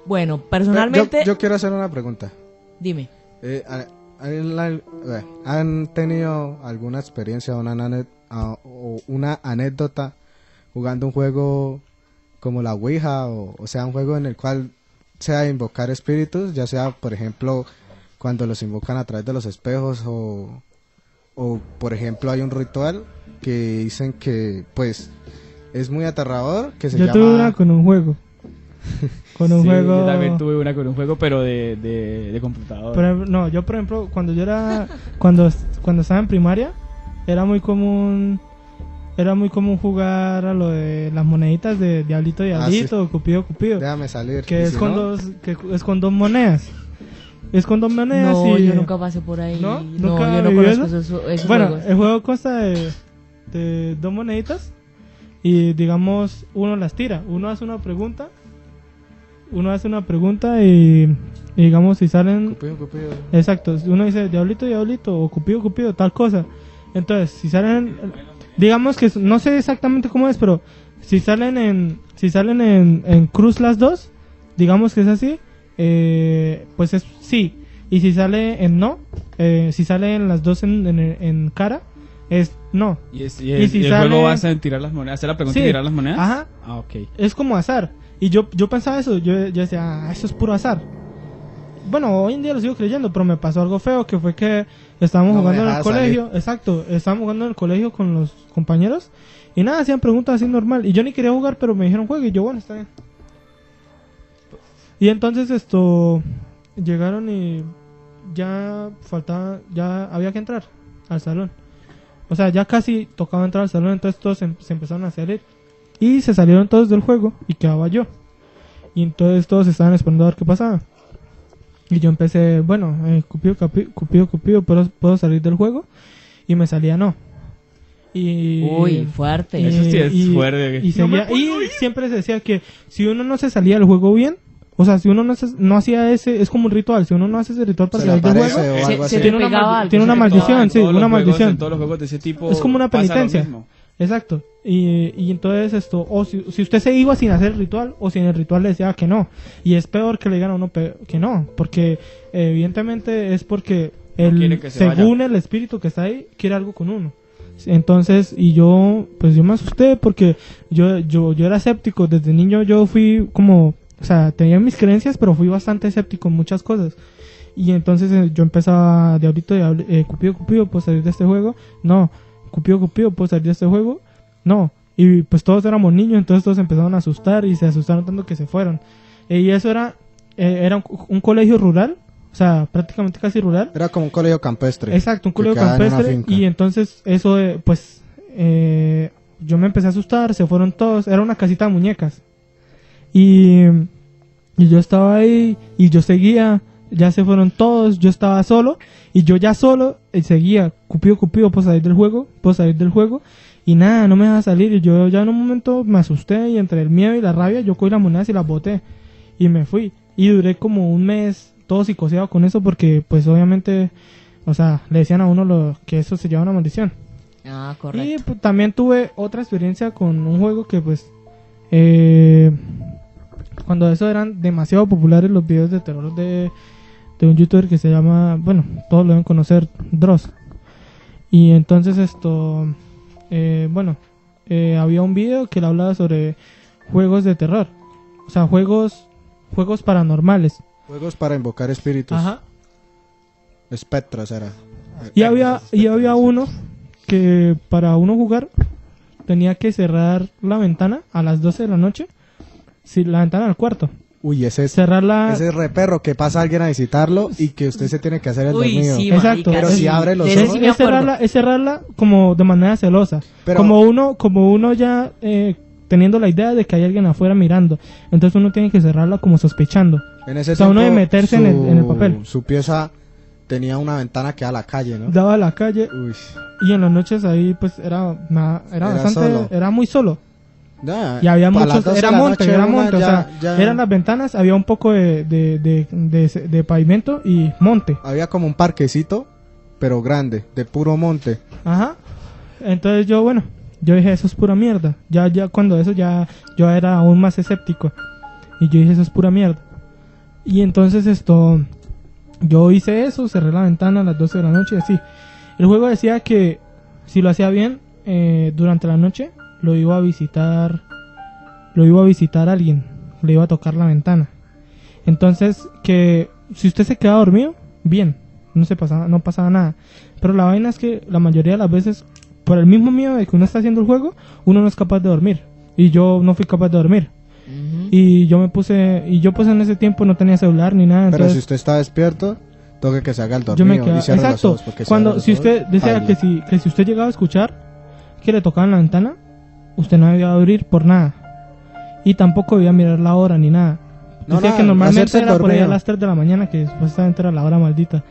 Bueno, personalmente, yo quiero hacer una pregunta. dime. Eh, eh, ¿Han tenido alguna experiencia una, o una anécdota jugando un juego como la Ouija? O, o sea, un juego en el cual sea invocar espíritus, ya sea, por ejemplo, cuando los invocan a través de los espejos o, o por ejemplo, hay un ritual que dicen que, pues, es muy aterrador, que se Yo llama... tuve una con un juego. *laughs* Con un Sí, juego. Yo también tuve una con un juego, pero de, de, de computadora. No, yo por ejemplo, cuando yo era, cuando, cuando estaba en primaria, era muy común, era muy común jugar a lo de las moneditas de Diablito Diablito, o Cupido Cupido, Déjame salir. que es si con no, dos, que es con dos monedas, es con dos monedas No, y yo nunca pasé por ahí. ¿No? No, ¿Nunca yo no conozco eso? esos, esos bueno, juegos. el juego consta de, de dos moneditas y digamos uno las tira, uno hace una pregunta, uno hace una pregunta y, y digamos si salen Cupido, Cupido. Exacto, uno dice diablito, diablito, o cupido, cupido, tal cosa. Entonces, si salen, digamos que no sé exactamente cómo es, pero si salen en, si salen en, en cruz las dos, digamos que es así, eh, pues es sí. Y si sale en no, eh, si salen las dos en, en, en cara, es no. y, es, y, si y el sale- juego vas a tirar las monedas, hacer la pregunta Sí. y tirar las monedas. Ajá, Ah, ok. es como azar. Y yo, yo pensaba eso, yo, yo decía, ah, eso es puro azar. Bueno, hoy en día lo sigo creyendo, pero me pasó algo feo, que fue que estábamos No jugando en el colegio, exacto, estábamos jugando en el colegio con los compañeros, y nada, hacían preguntas así normal, y yo ni quería jugar, pero me dijeron juegue, y yo, bueno, está bien. Y entonces esto, llegaron y ya faltaba, ya había que entrar al salón. O sea, ya casi tocaba entrar al salón, entonces todos se, se empezaron a salir. Y se salieron todos del juego y quedaba yo. Y entonces todos estaban esperando a ver qué pasaba. Y yo empecé, bueno, eh, Cupido, Cupido, Cupido, ¿puedo, ¿puedo salir del juego? Y me salía no. Y, Uy, fuerte. Eso sí es y- fuerte. Y, No y siempre se decía que si uno no se salía del juego bien, o sea, si uno no, se- no hacía ese, es como un ritual, si uno no hace ese ritual para salir del juego, Se- se tiene una algo, tiene se una maldición, sí, una juegos- maldición. En todos los juegos de ese tipo. Es como una pasa lo penitencia. Exacto. Y, y entonces esto, o si, si usted se iba sin hacer el ritual, o si en el ritual le decía que no. Y es peor que le digan a uno que no, porque evidentemente es porque el, según el espíritu que está ahí, quiere algo con uno. Entonces, y yo, pues yo me asusté porque yo, yo, yo era escéptico. Desde niño yo fui como, o sea, tenía mis creencias, pero fui bastante escéptico en muchas cosas. Y entonces eh, yo empezaba, diablito, diabli- eh, cupido, cupido, ¿puedo salir de este juego? No. Cupido, cupido, ¿puedo salir de este juego? No. Y pues todos éramos niños, entonces todos empezaron a asustar y se asustaron tanto que se fueron. Eh, y eso era, eh, era un, un colegio rural, o sea, prácticamente casi rural. Era como un colegio campestre. Exacto, un colegio en campestre. Y entonces eso, eh, pues, eh, yo me empecé a asustar, se fueron todos, era una casita de muñecas. Y, y yo estaba ahí y yo seguía, ya se fueron todos, yo estaba solo y yo ya solo eh, seguía, cupido, cupido, puedo salir del juego, puedo salir del juego. Y nada, no me deja salir y yo ya en un momento me asusté y entre el miedo y la rabia yo cogí las monedas y las boté y me fui. Y duré como un mes todo psicoseado con eso porque pues obviamente, o sea, le decían a uno lo, que eso se lleva una maldición. Ah, Y correcto. pues, también tuve otra experiencia con un juego que pues eh, cuando eso eran demasiado populares los videos de terror de, de un youtuber que se llama, bueno, todos lo deben conocer, Dross. Y entonces esto, eh, bueno, eh, había un video que le hablaba sobre juegos de terror. O sea, juegos, juegos paranormales. Juegos para invocar espíritus. Ajá. Espectros era. Y había, y había uno que para uno jugar tenía que cerrar la ventana a las 12 de la noche. Si la ventana del cuarto. Uy, ese es, Cerrarla. ese es re perro que pasa alguien a visitarlo y que usted se tiene que hacer el Uy, dormido. sí, Exacto. Pero si abre los ojos- sí es cerrarla, es cerrarla como de manera celosa. Pero- como uno, como uno ya eh, teniendo la idea de que hay alguien afuera mirando. Entonces uno tiene que cerrarla como sospechando. En ese O sea, uno de meterse en el- en el papel. Su pieza tenía una ventana que da a la calle, ¿no? Daba a la calle Uy. y en las noches ahí pues era, era, Era bastante, solo. era muy solo. Y había muchos, 12 era monte, noche, era monte, o sea, ya- eran las ventanas, había un poco de, de, de, de- de pavimento y monte. Había como un parquecito, pero grande, de puro monte. Ajá. Entonces yo, bueno, yo dije, eso es pura mierda. Ya, ya cuando eso ya, yo era aún más escéptico. Y yo dije, eso es pura mierda. Y entonces esto, yo hice eso, cerré la ventana a las 12 de la noche y así. El juego decía que si lo hacía bien eh, durante la noche, lo iba a visitar, lo iba a visitar alguien, le iba a tocar la ventana. Entonces, que si usted se quedaba dormido, bien, no se pasaba, no pasaba nada. Pero la vaina es que la mayoría de las veces, por el mismo miedo de que uno está haciendo el juego, uno no es capaz de dormir. Y yo no fui capaz de dormir. Y yo me puse, y yo pues en ese tiempo no tenía celular ni nada. Pero si usted está despierto, toque que se haga el yo dormido me quedaba, y cierre los exacto, ojos, porque si cuando, si ojos, usted decía que si, que si usted llegaba a escuchar que le tocaban la ventana, usted no debía abrir por nada. Y tampoco debía mirar la hora ni nada. No, Decía nada, que normalmente era por ahí a dormido. las 3 de la mañana, que supuestamente era la hora maldita.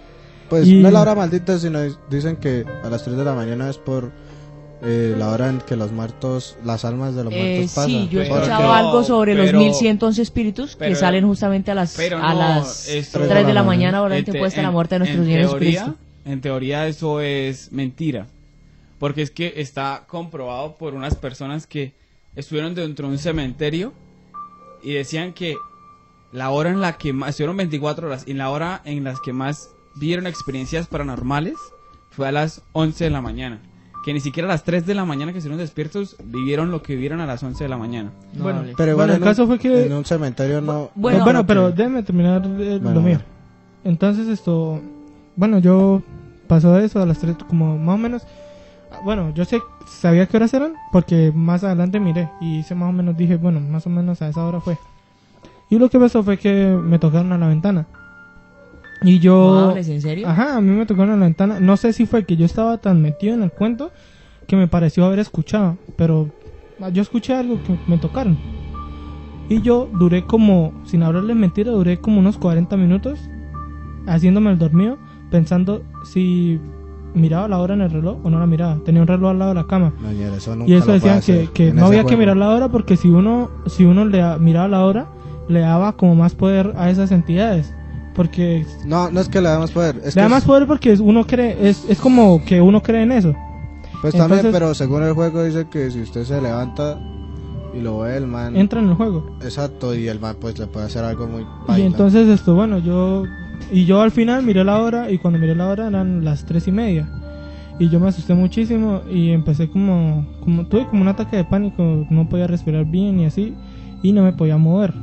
Pues y- no es la hora maldita, sino dicen que a las 3 de la mañana es por eh, la hora en que los muertos, las almas de los Eh, muertos pasan. sí, yo he Pero- escuchado algo sobre los pero- 1111 espíritus que pero- salen justamente a las, Pero a las esto- 3 de la mañana, En hora te- puesta la en- muerte de nuestro en Señor teoría, Jesucristo. En teoría eso es mentira. Porque es que está comprobado por unas personas que estuvieron dentro de un cementerio y decían que la hora en la que más, estuvieron 24 horas y la hora en las que más vieron experiencias paranormales fue a las 11 de la mañana. Que ni siquiera a las 3 de la mañana que estuvieron despiertos vivieron lo que vivieron a las 11 de la mañana. No Bueno. Pero Bueno, en el caso un, fue que- en un cementerio no... Bueno, No, bueno, pero que- déjeme terminar de Bueno, lo mío. Entonces esto, bueno, yo pasó eso a las 3, como más o menos, bueno, yo sé, sabía qué horas eran, porque más adelante miré y hice más o menos, dije, bueno, más o menos a esa hora fue. Y lo que pasó fue que me tocaron a la ventana. Y ¿No yo... en serio? Ajá, a mí me tocaron a la ventana. No sé si fue que yo estaba tan metido en el cuento que me pareció haber escuchado, pero yo escuché algo que me tocaron. Y yo duré como, sin hablarles mentira, duré como unos 40 minutos haciéndome el dormido, pensando si miraba la hora en el reloj o no la miraba. Tenía un reloj al lado de la cama. No, eso nunca Y eso decían que, que no había que mirar la hora porque si uno, si uno le da- miraba la hora, le daba como más poder a esas entidades. Porque No, no es que le damos poder. Es le da más es- poder porque uno cree, es, es como que uno cree en eso. Pues también, pero según el juego dice que si usted se levanta y lo ve el man... Entra en el juego. Exacto, y el man pues le puede hacer algo muy... Y entonces esto, bueno, yo... Y yo al final miré la hora y cuando miré la hora eran las tres y media. Y yo me asusté muchísimo y empecé como... como tuve como un ataque de pánico, no podía respirar bien y así. Y no me podía mover.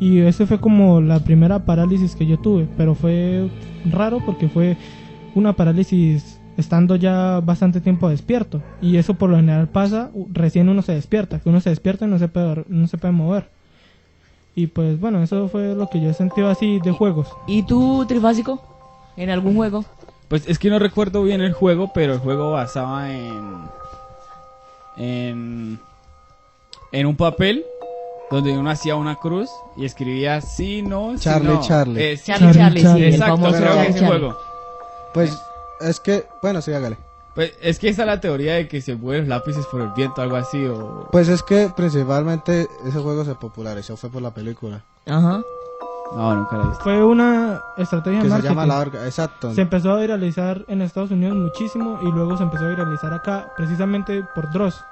Y ese fue como la primera parálisis que yo tuve. Pero fue raro porque fue una parálisis estando ya bastante tiempo despierto. Y eso por lo general pasa recién uno se despierta. Que uno se despierta y no se puede, no se puede mover. Y pues bueno, eso fue lo que yo he sentido así de juegos. ¿Y tú, Trifásico? ¿En algún juego? Pues es que no recuerdo bien el juego, pero el juego basaba en. en. en un papel donde uno hacía una cruz y escribía sí, no, sí, Charlie, no. Charlie. Eh, Charlie, Charlie, Charlie, sí, Charlie. el Exacto, creo que ese Charlie. juego. Pues es que... Bueno, sí, hágale. Pues es que esa es la teoría de que se mueven los lápices por el viento, algo así, o... Pues es que principalmente ese juego se popularizó fue por la película. Ajá. No, nunca la he visto. Fue una estrategia de Que se marketing. llama La Orga. Exacto. Se empezó a viralizar en Estados Unidos muchísimo y luego se empezó a viralizar acá precisamente por Dross.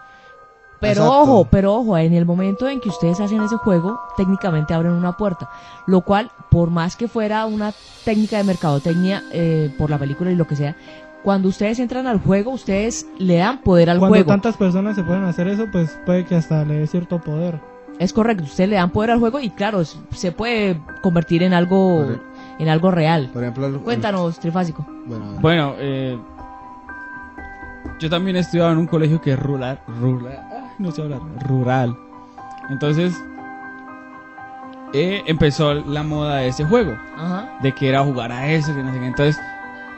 Pero Exacto. ojo, pero ojo, en el momento en que ustedes hacen ese juego, técnicamente abren una puerta. Lo cual, por más que fuera una técnica de mercadotecnia eh, por la película y lo que sea, cuando ustedes entran al juego, ustedes le dan poder al Cuando juego. tantas personas se pueden hacer eso, pues puede que hasta le dé cierto poder. Es correcto, ustedes le dan poder al juego y claro, se puede convertir en algo, en algo real. Por ejemplo... el- Cuéntanos, Trifásico. Bueno, Bueno, eh, yo también he estudiado en un colegio que es rural, rural, no sé hablar, rural. Entonces, eh, empezó la moda de ese juego, Ajá. de que era jugar a eso, que no sé qué. Entonces,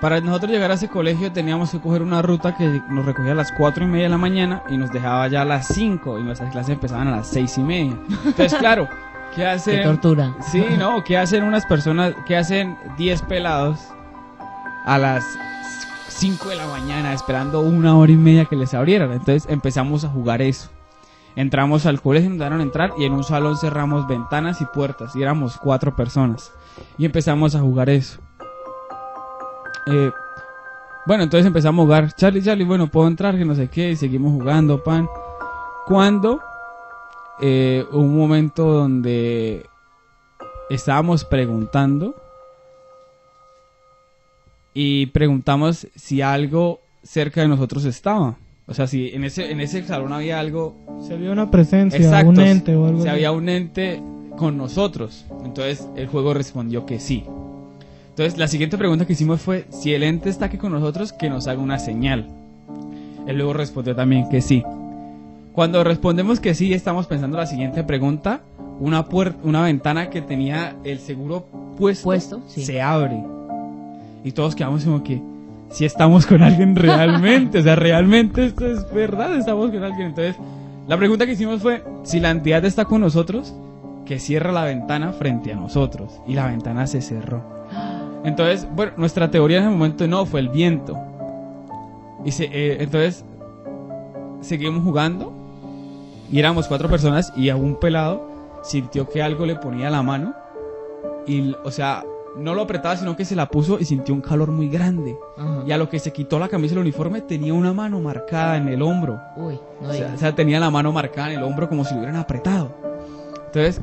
para nosotros llegar a ese colegio teníamos que coger una ruta que nos recogía a las 4 y media de la mañana y nos dejaba ya a las 5 y nuestras clases empezaban a las 6 y media. Entonces, claro, ¿qué Qué hacen? tortura. Sí, no, ¿qué hacen unas personas, qué hacen 10 pelados a las 5 de la mañana esperando una hora y media que les abrieran? Entonces empezamos a jugar eso. Entramos al colegio, nos dejaron entrar y en un salón cerramos ventanas y puertas y éramos cuatro personas. Y empezamos a jugar eso. Eh, bueno, entonces empezamos a jugar. Charlie, Charlie, bueno, puedo entrar, que no sé qué, y seguimos jugando, pan. Cuando eh, hubo un momento donde estábamos preguntando y preguntamos si algo cerca de nosotros estaba. O sea, si en ese, en ese salón había algo... Se vio una presencia, Exacto, un ente o algo si así. había un ente con nosotros. Entonces el juego respondió que sí. Entonces la siguiente pregunta que hicimos fue, si el ente está aquí con nosotros, que nos haga una señal. Él luego respondió también que sí. Cuando respondemos que sí, estamos pensando la siguiente pregunta. Una, una ventana que tenía el seguro puesto, Puesto, sí. se abre. Y todos quedamos como que, si estamos con alguien *laughs* realmente, o sea, realmente esto es verdad, estamos con alguien. Entonces, la pregunta que hicimos fue, si la entidad está con nosotros, que cierra la ventana frente a nosotros. Y la ventana se cerró. Entonces, bueno, nuestra teoría en ese momento no, fue el viento. Y se- eh, entonces, seguimos jugando. Y éramos cuatro personas y a un pelado sintió que algo le ponía la mano. Y, o sea, no lo apretaba, sino que se la puso y sintió un calor muy grande. Ajá. Y a lo que se quitó la camisa y el uniforme, tenía una mano marcada en el hombro. Uy, no O sea, o sea, tenía la mano marcada en el hombro como si lo hubieran apretado. Entonces,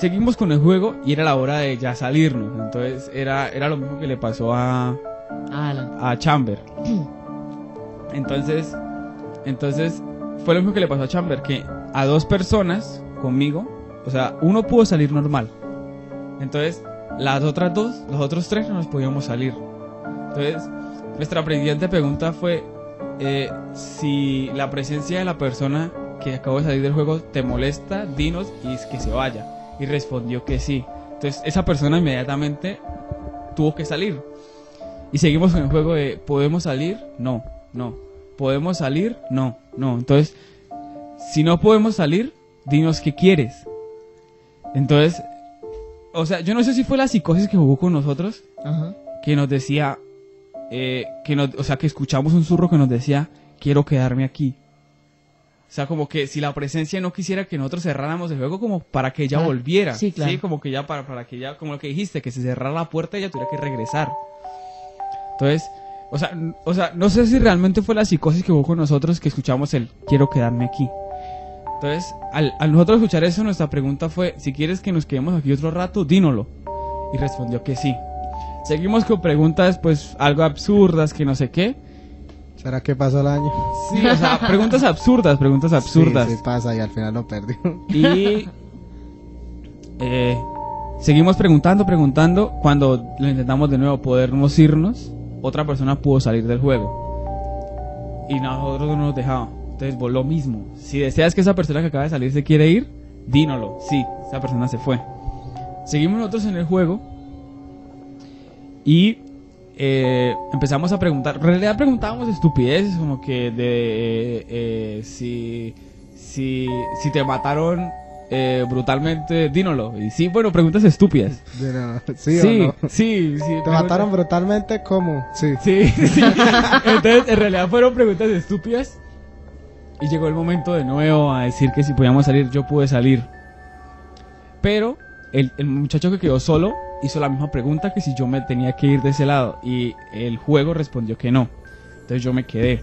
seguimos con el juego y era la hora de ya salirnos. Entonces, era, era lo mismo que le pasó a, Alan. a Chamber. *clears throat* Entonces, entonces, fue lo mismo que le pasó a Chamber, que a dos personas conmigo, o sea, uno pudo salir normal. Entonces, las otras dos, los otros tres no nos podíamos salir. Entonces, nuestra siguiente pregunta fue eh, si la presencia de la persona que acabó de salir del juego te molesta, dinos y es que se vaya. Y respondió que sí. Entonces, esa persona inmediatamente tuvo que salir. Y seguimos con el juego de ¿podemos salir? No, no. ¿Podemos salir? No, no. Entonces, si no podemos salir, dinos qué quieres. Entonces, o sea, yo no sé si fue la psicosis que jugó con nosotros, Ajá. que nos decía, eh, que nos, o sea, que escuchamos un zurro que nos decía, quiero quedarme aquí. O sea, como que si la presencia no quisiera que nosotros cerráramos el juego, como para que ella Ah, volviera. sí, claro. como que ya, para, para que ya, como lo que dijiste, que se cerrara la puerta y ella tuviera que regresar. Entonces, o sea, o sea, no sé si realmente fue la psicosis que hubo con nosotros que escuchamos el quiero quedarme aquí. Entonces, al, al nosotros escuchar eso, nuestra pregunta fue, si quieres que nos quedemos aquí otro rato, dínoslo. Y respondió que sí. Seguimos con preguntas, pues, algo absurdas, que no sé qué. ¿Será que pasó el año? Sí, o sea, preguntas absurdas, preguntas absurdas. Sí, sí pasa y al final lo perdió. Y eh, seguimos preguntando, preguntando. Cuando lo intentamos de nuevo podernos irnos, otra persona pudo salir del juego. Y nosotros no nos dejaba. Entonces, vos lo mismo. Si deseas que esa persona que acaba de salir se quiere ir, dínolo. Sí, esa persona se fue. Seguimos nosotros en el juego. Y eh, empezamos a preguntar. En realidad preguntábamos estupideces, como que de eh, eh, si, si, si te mataron eh, brutalmente, dínolo. Y sí, bueno, preguntas estúpidas. De no- ¿Sí, sí, o no? sí, sí, ¿Te mataron brutalmente? ¿Cómo? Sí. Sí, *laughs* sí. Entonces, en realidad fueron preguntas estúpidas. Y llegó el momento de nuevo a decir que si podíamos salir, yo pude salir. Pero el, el muchacho que quedó solo hizo la misma pregunta que si yo me tenía que ir de ese lado. Y el juego respondió que no. Entonces yo me quedé.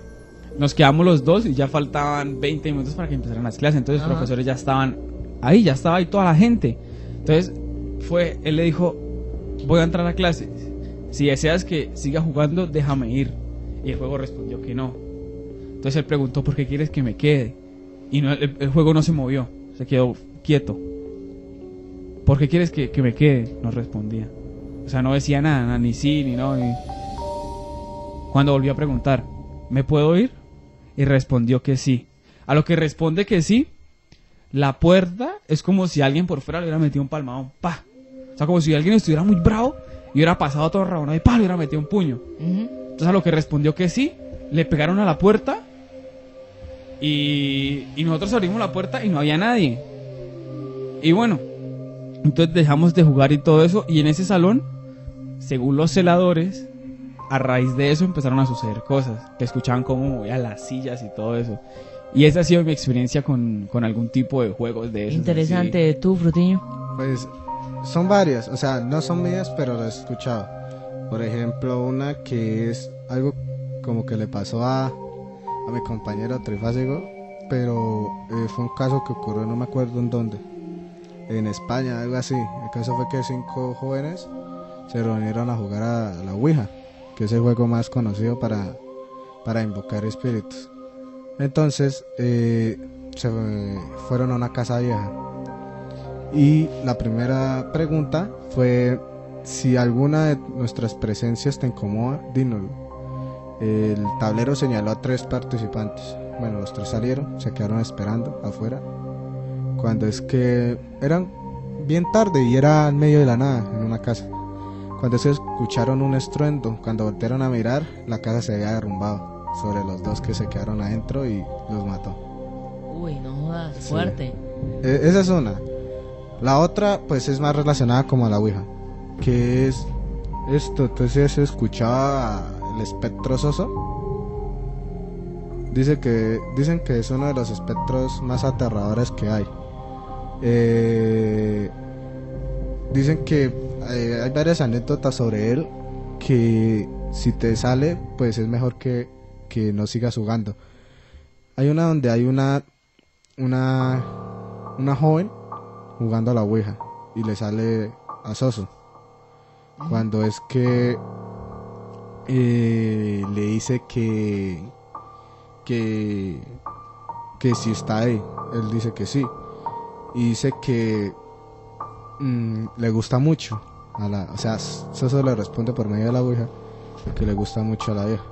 Nos quedamos los dos y ya faltaban 20 minutos para que empezaran las clases. Entonces los profesores ya estaban ahí, ya estaba ahí toda la gente. Entonces fue, él le dijo, voy a entrar a clases. Si deseas que siga jugando, déjame ir. Y el juego respondió que no. Entonces él preguntó, ¿por qué quieres que me quede? Y no, el, el juego no se movió, se quedó quieto. ¿Por qué quieres que, que me quede? No respondía. O sea, no decía nada, nada, ni sí, ni no. Ni... Cuando volvió a preguntar, ¿me puedo ir? Y respondió que sí. A lo que responde que sí, la puerta es como si alguien por fuera le hubiera metido un palmadón. ¡Pa! O sea, como si alguien estuviera muy bravo y hubiera pasado todo rabonado y ¡pa! le hubiera metido un puño. Entonces a lo que respondió que sí, le pegaron a la puerta y, y nosotros abrimos la puerta y no había nadie. Y bueno, entonces dejamos de jugar y todo eso y en ese salón, según los celadores, a raíz de eso empezaron a suceder cosas, que escuchaban cómo movían las sillas y todo eso. Y esa ha sido mi experiencia con, con algún tipo de juegos de esos. Interesante. ¿Tú, Frutiño? Pues son varias, o sea, no son mías, pero las he escuchado. Por ejemplo, una que es algo como que le pasó a, a mi compañero trifásico, pero eh, fue un caso que ocurrió, no me acuerdo en dónde. En España, algo así. El caso fue que cinco jóvenes se reunieron a jugar a la Ouija, que es el juego más conocido para, para invocar espíritus. Entonces eh, se fueron a una casa vieja. Y la primera pregunta fue si alguna de nuestras presencias te incomoda, dínoslo. El tablero señaló a tres participantes. Bueno, los tres salieron, se quedaron esperando afuera. Cuando es que eran bien tarde y era en medio de la nada, en una casa. Cuando se escucharon un estruendo, cuando voltearon a mirar, la casa se había derrumbado sobre los dos que se quedaron adentro y los mató. Uy, no jodas, fuerte. E- esa es una. La otra, pues es más relacionada como a la Ouija, que es esto. Entonces se escuchaba el espectro soso. Dice que, dicen que es uno de los espectros más aterradores que hay. Eh, dicen que eh, hay varias anécdotas sobre él que si te sale, pues es mejor que, que no sigas jugando. Hay una donde hay una una una joven jugando a la Ouija y le sale a Soso. Cuando es que eh, le dice que que que si está ahí, él dice que sí y dice que mm, le gusta mucho a la, o sea, Soso le responde por medio de la Ouija que le gusta mucho a la vieja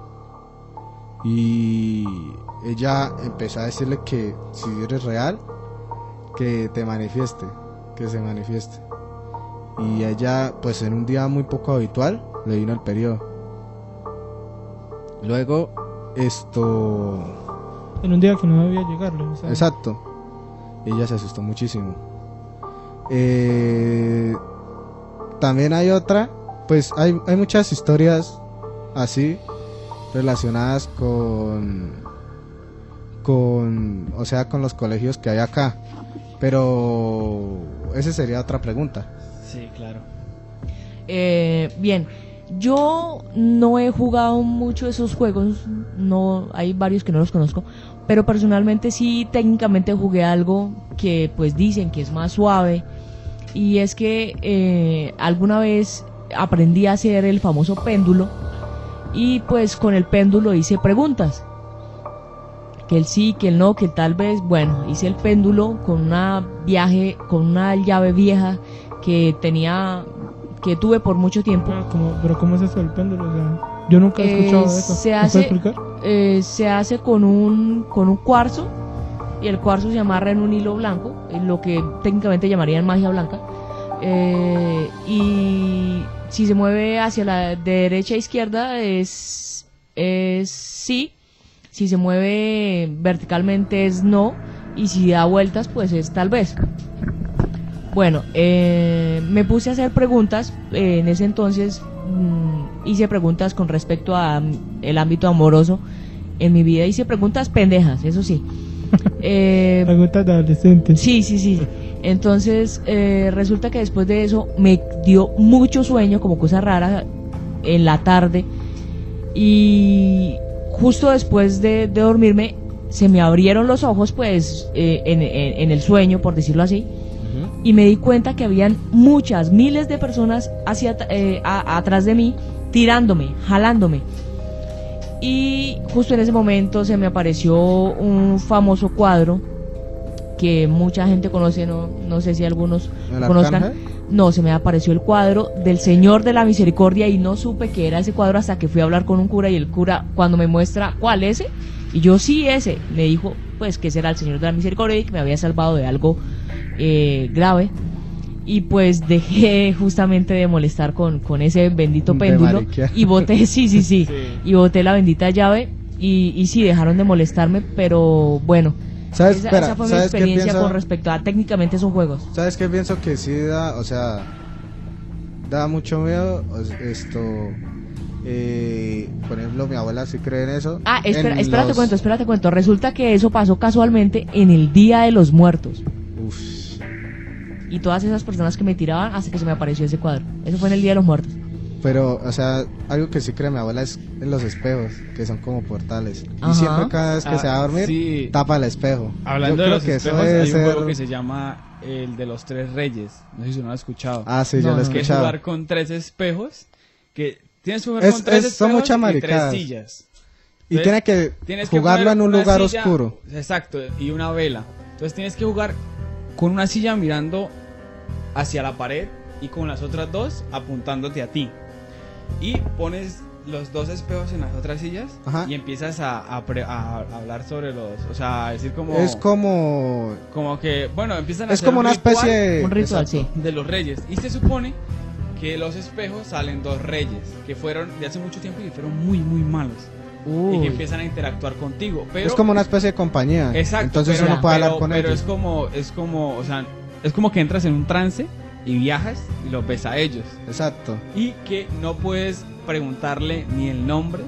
y ella empezó a decirle que si eres real que te manifieste, que se manifieste. Y ella, pues en un día muy poco habitual, le vino el periodo. Luego, esto... En un día que no debía llegarle. Exacto. Ella se asustó muchísimo. Eh, también hay otra, pues hay, hay muchas historias así relacionadas con, con, o sea, con los colegios que hay acá. Pero esa sería otra pregunta. Sí, claro. Eh, bien, yo no he jugado mucho esos juegos, no hay varios que no los conozco, pero personalmente sí técnicamente jugué algo que pues dicen que es más suave y es que eh, alguna vez aprendí a hacer el famoso péndulo y pues con el péndulo hice preguntas. Que el sí, que el no, que tal vez, bueno, hice el péndulo con una viaje, con una llave vieja que tenía, que tuve por mucho tiempo. ah, como- pero ¿cómo es eso del péndulo? O sea, yo nunca he escuchado Eh, de eso. se ¿Me hace- puede explicar? Eh, se hace con un, con un cuarzo y el cuarzo se amarra en un hilo blanco, lo que técnicamente llamarían magia blanca. Eh, y si se mueve hacia la de derecha a izquierda es, es sí, si se mueve verticalmente es no y si da vueltas pues es tal vez. Bueno, eh, me puse a hacer preguntas. en ese entonces mm, hice preguntas con respecto a mm, el ámbito amoroso en mi vida. Hice preguntas pendejas, eso sí. *laughs* Eh, Preguntas de adolescentes. sí, sí, sí. Entonces eh, resulta que después de eso me dio mucho sueño, como cosa rara, en la tarde. Y justo después de, de dormirme se me abrieron los ojos, pues, eh, en, en- en el sueño, por decirlo así y me di cuenta que habían muchas, miles de personas hacia, eh, a- atrás de mí, tirándome, jalándome. Y justo en ese momento se me apareció un famoso cuadro que mucha gente conoce, no, no sé si algunos ¿El conozcan. arcángel? No, se me apareció el cuadro del Señor de la Misericordia y no supe que era ese cuadro hasta que fui a hablar con un cura y el cura cuando me muestra cuál ese y yo sí ese, me dijo pues que ese era el Señor de la Misericordia y que me había salvado de algo eh, grave y pues dejé *laughs* justamente de molestar con, con ese bendito péndulo y boté, *laughs* sí, sí, sí, Sí. y boté la bendita llave y, y sí, dejaron de molestarme, pero bueno, ¿Sabes? esa, Espera, esa fue mi ¿sabes qué experiencia pienso? con respecto a técnicamente esos juegos. ¿Sabes qué pienso que sí da, o sea, da mucho miedo esto? Eh, por ejemplo, mi abuela sí cree en eso. Ah, espera, en espérate los- cuento, espérate cuento. Resulta que eso pasó casualmente en el Día de los Muertos. Uf, Y todas esas personas que me tiraban hasta que se me apareció ese cuadro. Eso fue en el Día de los Muertos. Pero, o sea, algo que sí cree mi abuela es en los espejos, que son como portales. Ajá. Y siempre cada vez que Ah, se va a dormir, sí. tapa el espejo. Hablando Yo de los que espejos, hay un juego ser- que se llama el de los tres reyes. No sé si no lo has escuchado. Ah, sí, No, lo he no. que es escuchado. jugar con tres espejos. Que tienes que jugar Es- con tres es- son espejos muchas y tres sillas. Y tiene que Tienes que jugarlo en un lugar silla- oscuro. Exacto, y una vela. Entonces tienes que jugar con una silla mirando hacia la pared y con las otras dos apuntándote a ti. Y pones los dos espejos en las otras sillas Ajá. y empiezas a, a pre- a hablar sobre los, o sea, a decir como Es como... como que, bueno, empiezan a Es hacer como un una ritual especie. Un ritual, Exacto. sí. de los reyes y se supone que de los espejos salen dos reyes que fueron de hace mucho tiempo y que fueron muy muy malos y Uy. que empiezan a interactuar contigo, pero Es como una especie de compañía. Exacto, Entonces pero, uno puede hablar pero- con pero ellos. es como, es como, o sea, es como que entras en un trance y viajas y los ves a ellos. Exacto. Y que no puedes preguntarle ni el nombre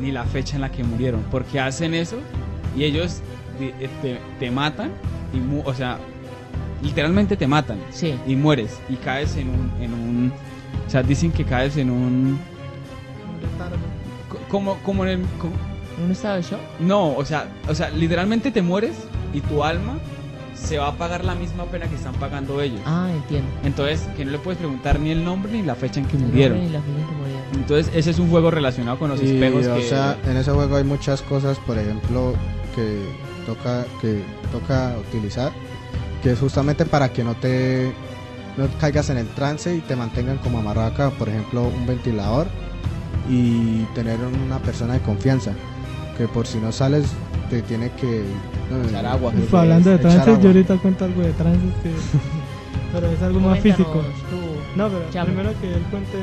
ni la fecha en la que murieron, porque hacen eso y ellos te, te- te matan, y mu- o sea, literalmente te matan Sí. y mueres y caes en un, en un, o sea, dicen que caes en un, co- como, como en el, como- ¿En un estado de shock? no, o sea, o sea, literalmente te mueres y tu alma se va a pagar la misma pena que están pagando ellos. Ah, entiendo. Entonces, que no le puedes preguntar ni el nombre ni la fecha en que El murieron. y la fecha en que murieron. Entonces, ese es un juego relacionado con los Y, espejos o que sea, en ese juego hay muchas cosas, por ejemplo, que toca que toca utilizar, que es justamente para que no te no caigas en el trance y te mantengan como amarrado acá, por ejemplo, un ventilador y tener una persona de confianza, que por si no sales te tiene que no, Echar agua. hablando de agua. yo ahorita cuento algo de trances que... *laughs* pero es algo más físico. tú. No, pero primero que él cuente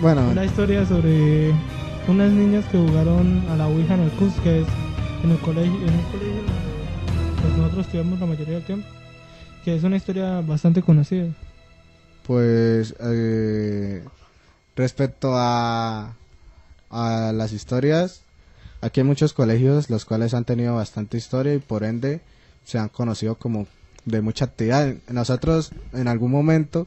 Bueno, una historia sobre unas niñas que jugaron a la Ouija en el CUS, que es en el colegio, en un colegio donde pues, nosotros estudiamos la mayoría del tiempo, que es una historia bastante conocida. Pues eh, respecto a, a las historias, aquí hay muchos colegios los cuales han tenido bastante historia y por ende se han conocido como de mucha actividad. Nosotros en algún momento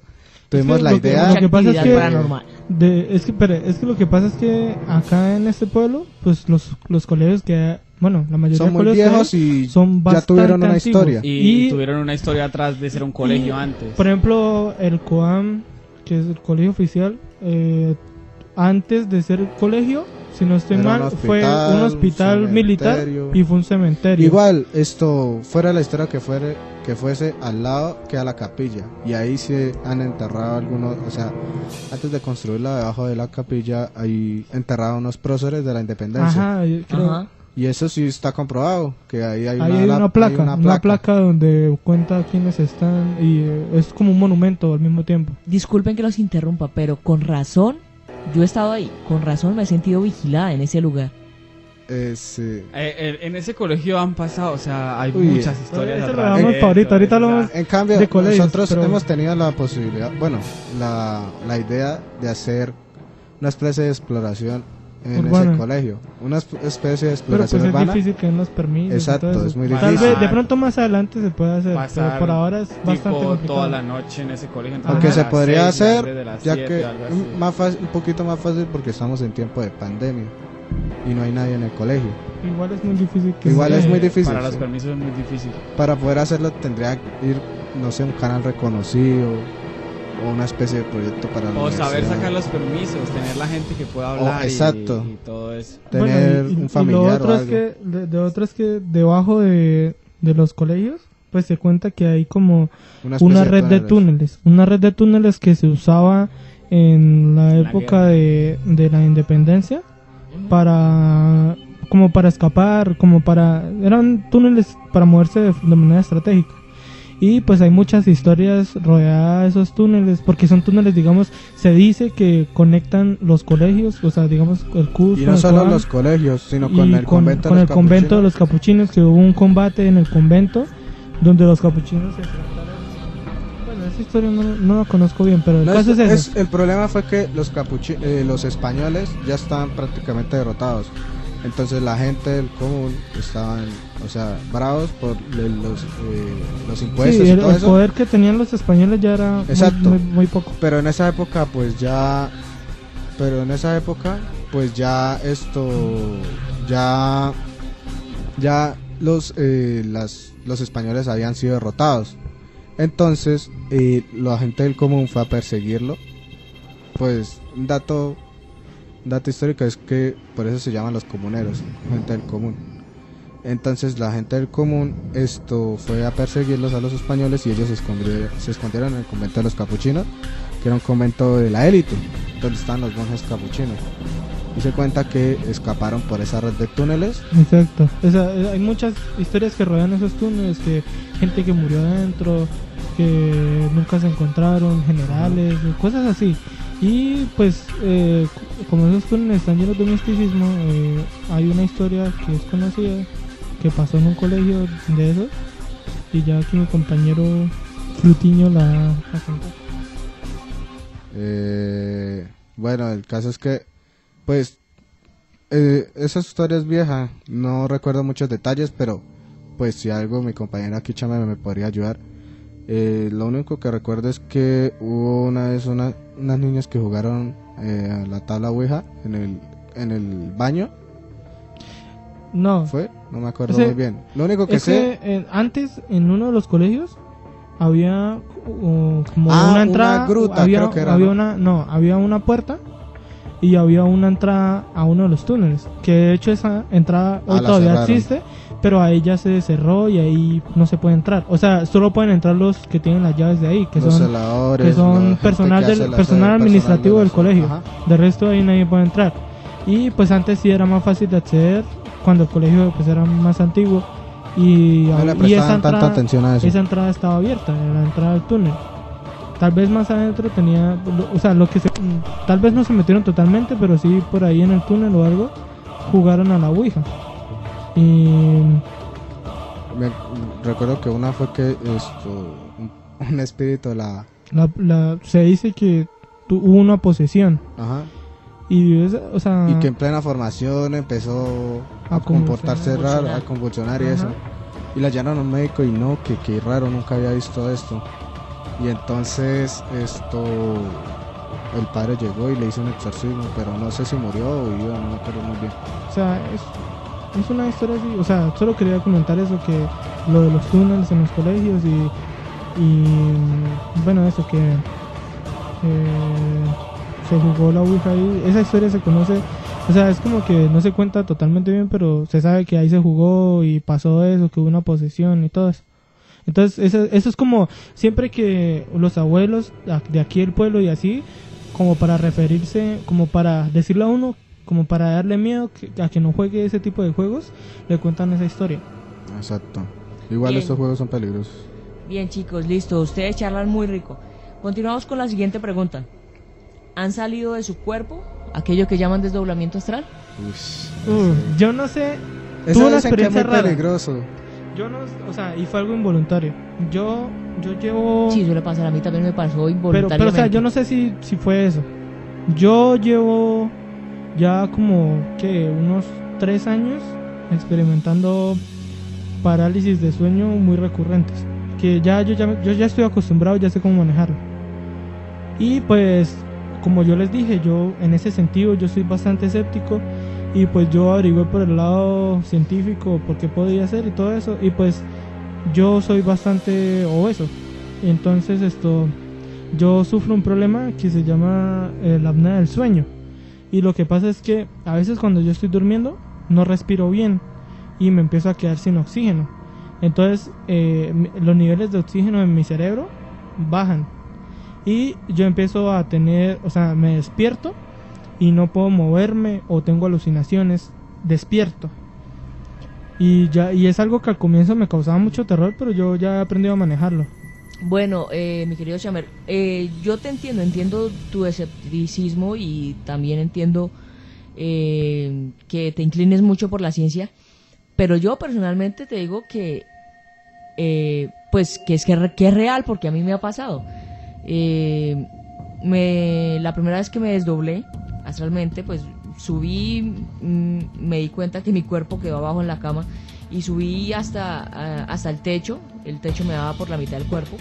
tuvimos que la lo que- idea... lo que pasa es actividad que- paranormal. De, es que, espere, es que lo que pasa es que acá en este pueblo, pues los, los colegios que, bueno, la mayoría Son de muy colegios que viejos y son ya tuvieron una antiguos. historia. y, y- tuvieron una historia atrás de ser un colegio y, antes. Por ejemplo, el COAM, que es el colegio oficial, eh, antes de ser colegio, si no estoy Era mal, fue hospital, un un hospital militar y fue un cementerio. Igual, esto fuera la historia que fuere, que fuese al lado queda la capilla y ahí se han enterrado algunos, o sea, antes de construirla debajo de la capilla hay enterrado unos próceres de la independencia Ajá, yo creo- Ajá. Y eso sí está comprobado que ahí hay Ahí una, hay la- una placa, hay una placa. donde cuenta quiénes están y eh, es como un monumento al mismo tiempo. Disculpen que los interrumpa, pero con razón, yo he estado ahí, con razón me he sentido vigilada en ese lugar. Eh, sí. Eh, eh, en ese colegio han pasado, o sea, hay Uy, muchas historias. para ahorita, ahorita En cambio, de colegios, nosotros pero- hemos tenido la posibilidad, bueno, la, la idea de hacer una especie de exploración en Urbana. ese colegio, una esp- especie de Pero pues exploración es urbana. difícil que los permisos. Exacto, es muy Tal difícil. vez de pronto más adelante se puede hacer, pasar pero por ahora es bastante complicado. toda la noche en ese colegio. Aunque se podría seis, hacer, ya siete, que más fácil- un poquito más fácil porque estamos en tiempo de pandemia y no hay nadie en el colegio. Igual es muy difícil que Igual se- es muy difícil. Para los sí. permisos es muy difícil. Para poder hacerlo tendría que ir, no sé, un canal reconocido o una especie de proyecto para la O saber sacar los permisos, tener la gente que pueda hablar y- exacto. y, todo eso. tener Bueno, y- y- un familiar y lo o otro es que de, de otro es que debajo de, de los colegios pues se cuenta que hay como Una, red de túneles. Una red de túneles que se usaba en la época de, de la independencia para como para escapar como para eran túneles para moverse de, de manera estratégica y pues hay muchas historias rodeadas de esos túneles porque son túneles digamos se dice que conectan los colegios o sea digamos el CUS Y no el solo los colegios, sino con el convento, con de el los convento de capuchinos. los capuchinos que hubo un combate en el convento donde los capuchinos se enfrentaron bueno esa historia no, no la conozco bien pero el No, caso es, es- ese es- el problema fue que los capuchi- eh, los españoles ya estaban prácticamente derrotados. Entonces la gente del común estaban, o sea, bravos por los, eh, los impuestos sí, y el, todo el eso. poder que tenían los españoles ya era muy- Exacto. muy, muy poco Pero en esa época pues ya pero en esa época, pues ya esto, ya, ya los, eh, las, los españoles habían sido derrotados. Entonces, eh, la gente del común fue a perseguirlo. Pues, un dato, un dato histórico es que por eso se llaman los comuneros, gente del común. Entonces la gente del común esto fue a perseguirlos a los españoles y ellos se escondieron, se escondieron en el convento de los capuchinos, que era un convento de la élite, donde estaban los monjes capuchinos. Y se cuenta que escaparon por esa red de túneles. Exacto. Esa- eh, hay muchas historias que rodean esos túneles, que gente que murió adentro, que nunca se encontraron, generales, cosas así. Y pues, eh, como esos túneles están llenos de misticismo, eh, hay una historia que es conocida, que pasó en un colegio de esos, y ya aquí mi compañero Frutiño la, la contó. Eh, bueno, el caso es que, pues, eh, esa historia es vieja, no recuerdo muchos detalles, pero pues si algo mi compañera aquí Chama me podría ayudar. Eh, lo único que recuerdo es que hubo una vez una- unas niñas que jugaron eh, a la tabla Ouija en el, en el baño, No, ¿fue? No me acuerdo muy bien. Lo único que sé... que eh, antes en uno de los colegios había uh, como Ah, una una entrada, gruta, había, creo que era, había ¿no? una, no, había una puerta y había una entrada a uno de los túneles, que de hecho esa entrada hoy Ah, la todavía cerraron. existe, pero ahí ya se cerró y ahí no se puede entrar. O sea, solo pueden entrar los que tienen las llaves de ahí, que los son que son personal que del la- personal administrativo de del colegio. Ajá. De resto ahí nadie puede entrar. Y pues antes sí era más fácil de acceder cuando el colegio pues era más antiguo y, No le y prestaban tanta atención a eso. esa entrada estaba abierta, la entrada al túnel. Tal vez más adentro tenía, o sea, lo que se, tal vez no se metieron totalmente, pero sí por ahí en el túnel o algo jugaron a la Ouija. Y Me- recuerdo que una fue que esto un, un espíritu la la- la- se dice que tu- hubo una posesión ajá y esa- o sea, y que en plena formación empezó A a comportarse raro, a convulsionar y Ajá. eso. Y la llamaron a un médico y no, que, que raro, nunca había visto esto. Y entonces esto el padre llegó y le hizo un exorcismo, pero no sé si murió o viva, no me acuerdo muy bien. O sea, es, es una historia así. O sea, solo quería comentar eso, que lo de los túneles en los colegios y, y bueno, eso que eh, se jugó la Ouija ahí. Esa historia se conoce, o sea, es como que no se cuenta totalmente bien, pero se sabe que ahí se jugó y pasó eso, que hubo una posesión y todo eso. Entonces, eso, eso es como siempre que los abuelos de aquí del pueblo y así, como para referirse, como para decirle a uno, como para darle miedo que- a que no juegue ese tipo de juegos, le cuentan esa historia. Exacto. Igual Bien. estos juegos son peligrosos. Bien, chicos, listo. Ustedes charlan muy rico. Continuamos con la siguiente pregunta. ¿Han salido de su cuerpo aquello que llaman desdoblamiento astral? Uy, Uh, yo no sé, tuve una experiencia muy rara. peligroso. Yo no, o sea, y fue algo involuntario. Yo, yo llevo... Sí, suele pasar. A mí también me pasó Pero, involuntariamente. pero, o sea, yo no sé si, si fue eso. Yo llevo ya como, que Unos tres años experimentando parálisis de sueño muy recurrentes. Que ya yo, ya yo ya estoy acostumbrado, ya sé cómo manejarlo. Y pues, como yo les dije, yo en ese sentido yo soy bastante escéptico. Y pues yo averigué por el lado científico por qué podía ser y todo eso. Y pues yo soy bastante obeso. Entonces esto yo sufro un problema que se llama eh, la apnea del sueño. Y lo que pasa es que a veces cuando yo estoy durmiendo no respiro bien y me empiezo a quedar sin oxígeno. Entonces eh, los niveles de oxígeno en mi cerebro bajan. Y yo empiezo a tener, o sea, me despierto y no puedo moverme o tengo alucinaciones despierto. Y ya y es algo que al comienzo me causaba mucho terror, pero yo ya he aprendido a manejarlo. Bueno, eh, mi querido Chamer, eh, yo te entiendo, entiendo tu escepticismo y también entiendo eh, que te inclines mucho por la ciencia, pero yo personalmente te digo que, eh, pues, que es que, que es real porque a mí me ha pasado. Eh, me, la primera vez que me desdoblé astralmente, pues subí, mm, me di cuenta que mi cuerpo quedó abajo en la cama y subí hasta, a- hasta el techo, el techo me daba por la mitad del cuerpo.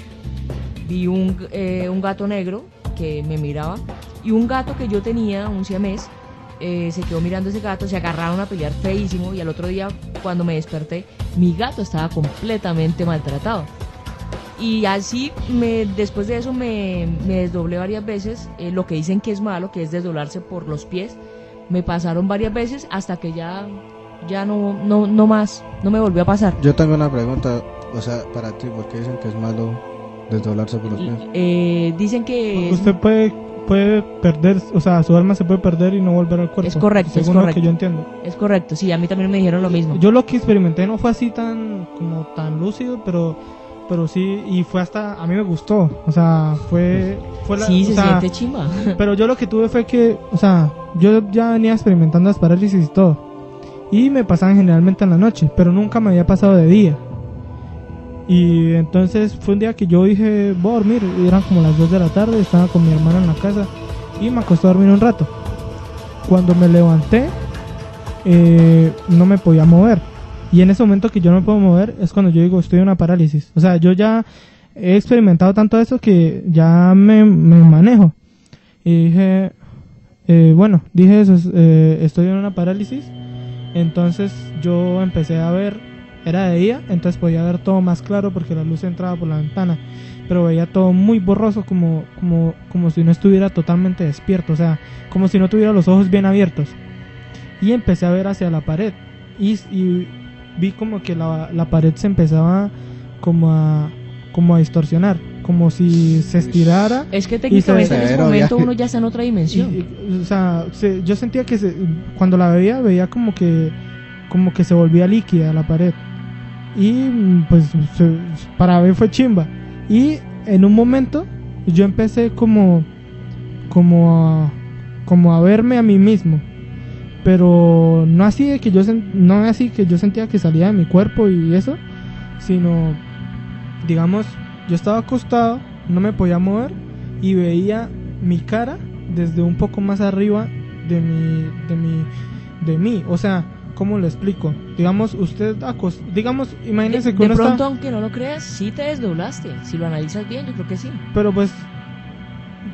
Vi un, eh, un gato negro que me miraba y un gato que yo tenía, un siamés, eh, se quedó mirando ese gato, se agarraron a pelear feísimo y al otro día cuando me desperté, mi gato estaba completamente maltratado. Y así, me, después de eso me, me desdoblé varias veces, eh, lo que dicen que es malo, que es desdoblarse por los pies, me pasaron varias veces hasta que ya, ya no, no, no más, no me volvió a pasar. Yo tengo una pregunta, o sea, para ti, ¿por qué dicen que es malo desdoblarse por los pies? Eh, dicen que... es- Usted puede, puede perder, o sea, su alma se puede perder y no volver al cuerpo. Es correcto, es según lo correcto. que yo entiendo. Es correcto, sí, a mí también me dijeron lo mismo. Yo lo que experimenté no fue así tan como tan lúcido, pero pero sí y fue hasta a mí me gustó, o sea, fue fue la, sí, se sea, siente chimba. *laughs* pero yo lo que tuve fue que, o sea, yo ya venía experimentando las parálisis y todo. Y me pasaban generalmente en la noche, pero nunca me había pasado de día. Y entonces fue un día que yo dije, voy a dormir. Y eran como las 2 de la tarde, estaba con mi hermana en la casa y me acosté a dormir un rato. Cuando me levanté, eh, no me podía mover. Y en ese momento que yo no me puedo mover es cuando yo digo, estoy en una parálisis. O sea, yo ya he experimentado tanto eso que ya me, me manejo. Y dije, eh, bueno, dije eso, es, eh, estoy en una parálisis. Entonces yo empecé a ver, era de día, entonces podía ver todo más claro porque la luz entraba por la ventana. Pero veía todo muy borroso, como, como, como si no estuviera totalmente despierto, o sea, como si no tuviera los ojos bien abiertos. Y empecé a ver hacia la pared. Y, y vi como que la, la pared se empezaba como a, como a distorsionar, como si se estirara. Es que técnicamente en ese momento *laughs* uno ya está en otra dimensión. Y, y, o sea, se- yo sentía que se- cuando la veía, veía como que, como que se volvía líquida la pared. Y pues se- para ver fue chimba. Y en un momento yo empecé como, como a, como a verme a mí mismo. Pero no así de que yo no así que yo sentía que salía de mi cuerpo y eso, sino digamos, yo estaba acostado, no me podía mover y veía mi cara desde un poco más arriba de mi de mi de mí, o sea, ¿cómo lo explico? Digamos, usted acos digamos, imagínese que de uno pronto, está aunque no lo creas, sí te desdoblaste. Si lo analizas bien, yo creo que sí. pero pues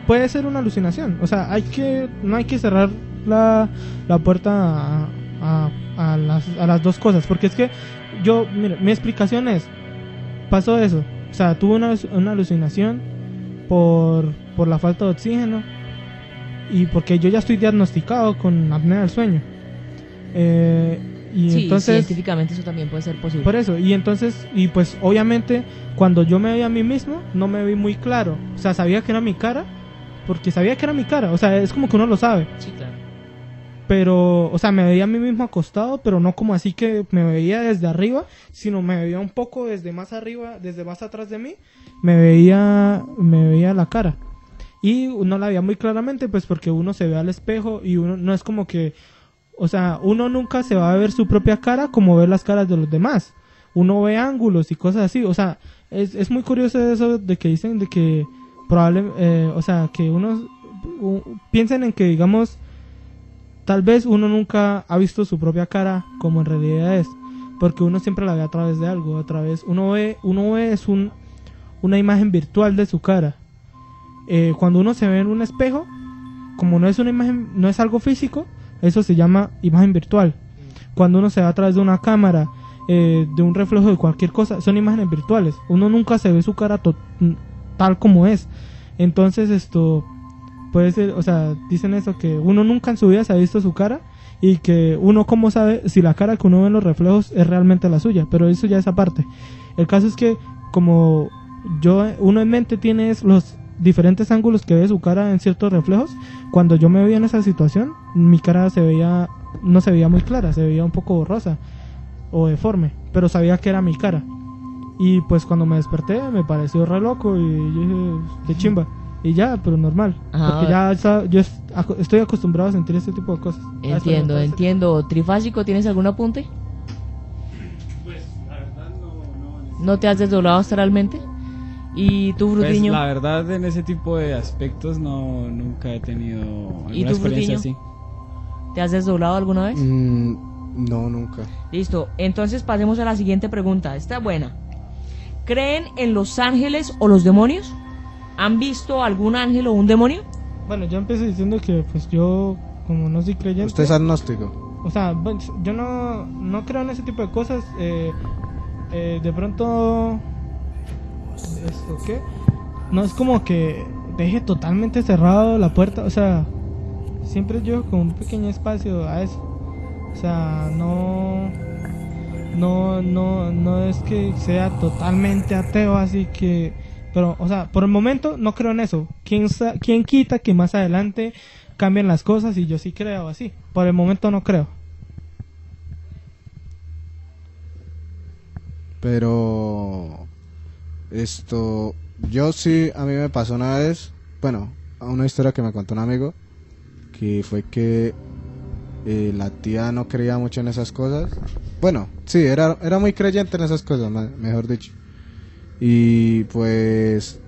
puede ser una alucinación, o sea, hay que no hay que cerrar la, la puerta a, a- a las, a las dos cosas, porque es que yo, mira, mi explicación es, pasó eso, o sea, tuve una, una alucinación por, por la falta de oxígeno y porque yo ya estoy diagnosticado con apnea del sueño. Eh, y sí, entonces... científicamente eso también puede ser posible. Por eso, y entonces, y pues obviamente cuando yo me vi a mí mismo, no me vi muy claro. O sea, sabía que era mi cara, porque sabía que era mi cara. O sea, es como que uno lo sabe. Sí, claro. Pero, o sea, me veía a mí mismo acostado, pero no como así que me veía desde arriba, sino me veía un poco desde más arriba, desde más atrás de mí, me veía, me veía la cara. Y no la veía muy claramente, pues porque uno se ve al espejo y uno no es como que, o sea, uno nunca se va a ver su propia cara como ve las caras de los demás. Uno ve ángulos y cosas así. O sea, es, es muy curioso eso de que dicen de que probable, eh, o sea, que unos u- piensen en que, digamos, tal vez uno nunca ha visto su propia cara como en realidad es, porque uno siempre la ve a través de algo, a través, uno ve, uno ve es un, una imagen virtual de su cara. Eh, cuando uno se ve en un espejo, como no es una imagen, no es algo físico, eso se llama imagen virtual. Cuando uno se ve a través de una cámara, eh, de un reflejo de cualquier cosa, son imágenes virtuales. Uno nunca se ve su cara tal como es. Entonces esto puede ser, o sea, dicen eso que uno nunca en su vida se ha visto su cara y que uno cómo sabe si la cara que uno ve en los reflejos es realmente la suya, pero eso ya es aparte. El caso es que como yo uno en mente tiene los diferentes ángulos que ve su cara en ciertos reflejos, cuando yo me veía en esa situación, mi cara se veía no se veía muy clara, se veía un poco borrosa o deforme, pero sabía que era mi cara. Y pues cuando me desperté me pareció re loco y yo dije, qué chimba. Y ya, pero normal. Ah. Porque ya está- yo es- estoy acostumbrado a sentir este tipo de cosas. Ah, Entiendo, entiendo. Trifásico, ¿tienes algún apunte? Pues la verdad no, no ¿No te has desdoblado astralmente? ¿Y tú, Pues Frutiño? la verdad en ese tipo de aspectos no nunca he tenido alguna ¿Y tú, experiencia Frutiño? así. ¿Te has desdoblado alguna vez? Mm, no, nunca. Listo, entonces pasemos a la siguiente pregunta. Está buena. ¿Creen en los ángeles o los demonios? ¿Han visto algún ángel o un demonio? bueno, yo empecé diciendo que pues yo, como no soy creyente... Usted es agnóstico. O sea, bueno, yo no, no creo en ese tipo de cosas. eh, eh, de pronto... ¿Esto qué? No es como que deje totalmente cerrado la puerta. O sea, siempre yo con un pequeño espacio a eso. O sea, no... No, no, no es que sea totalmente ateo, así que... Pero, o sea, por el momento no creo en eso. ¿Quién, quién quita que más adelante cambien las cosas y yo sí creo así? Por el momento no creo. Pero esto, yo sí, a mí me pasó una vez, bueno, una historia que me contó un amigo, que fue que eh, la tía no creía mucho en esas cosas. Bueno, sí, era, era muy creyente en esas cosas, mejor dicho. Y pues,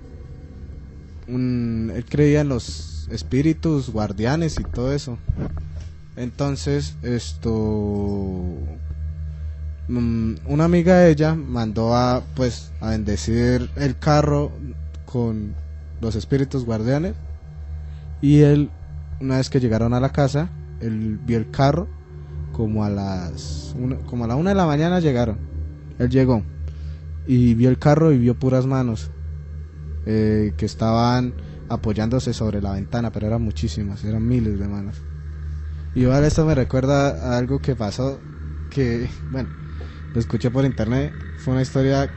él creía en los espíritus, guardianes y todo eso. Entonces, esto mm, una amiga de ella mandó a pues a bendecir el carro con los espíritus guardianes. Y él una vez que llegaron a la casa él vio el carro como a las una, como a la una de la mañana llegaron. Él llegó y vio el carro y vio puras manos eh, que estaban apoyándose sobre la ventana pero eran muchísimas eran miles de manos y igual esto me recuerda a algo que pasó que *laughs* bueno lo escuché por internet. Fue una historia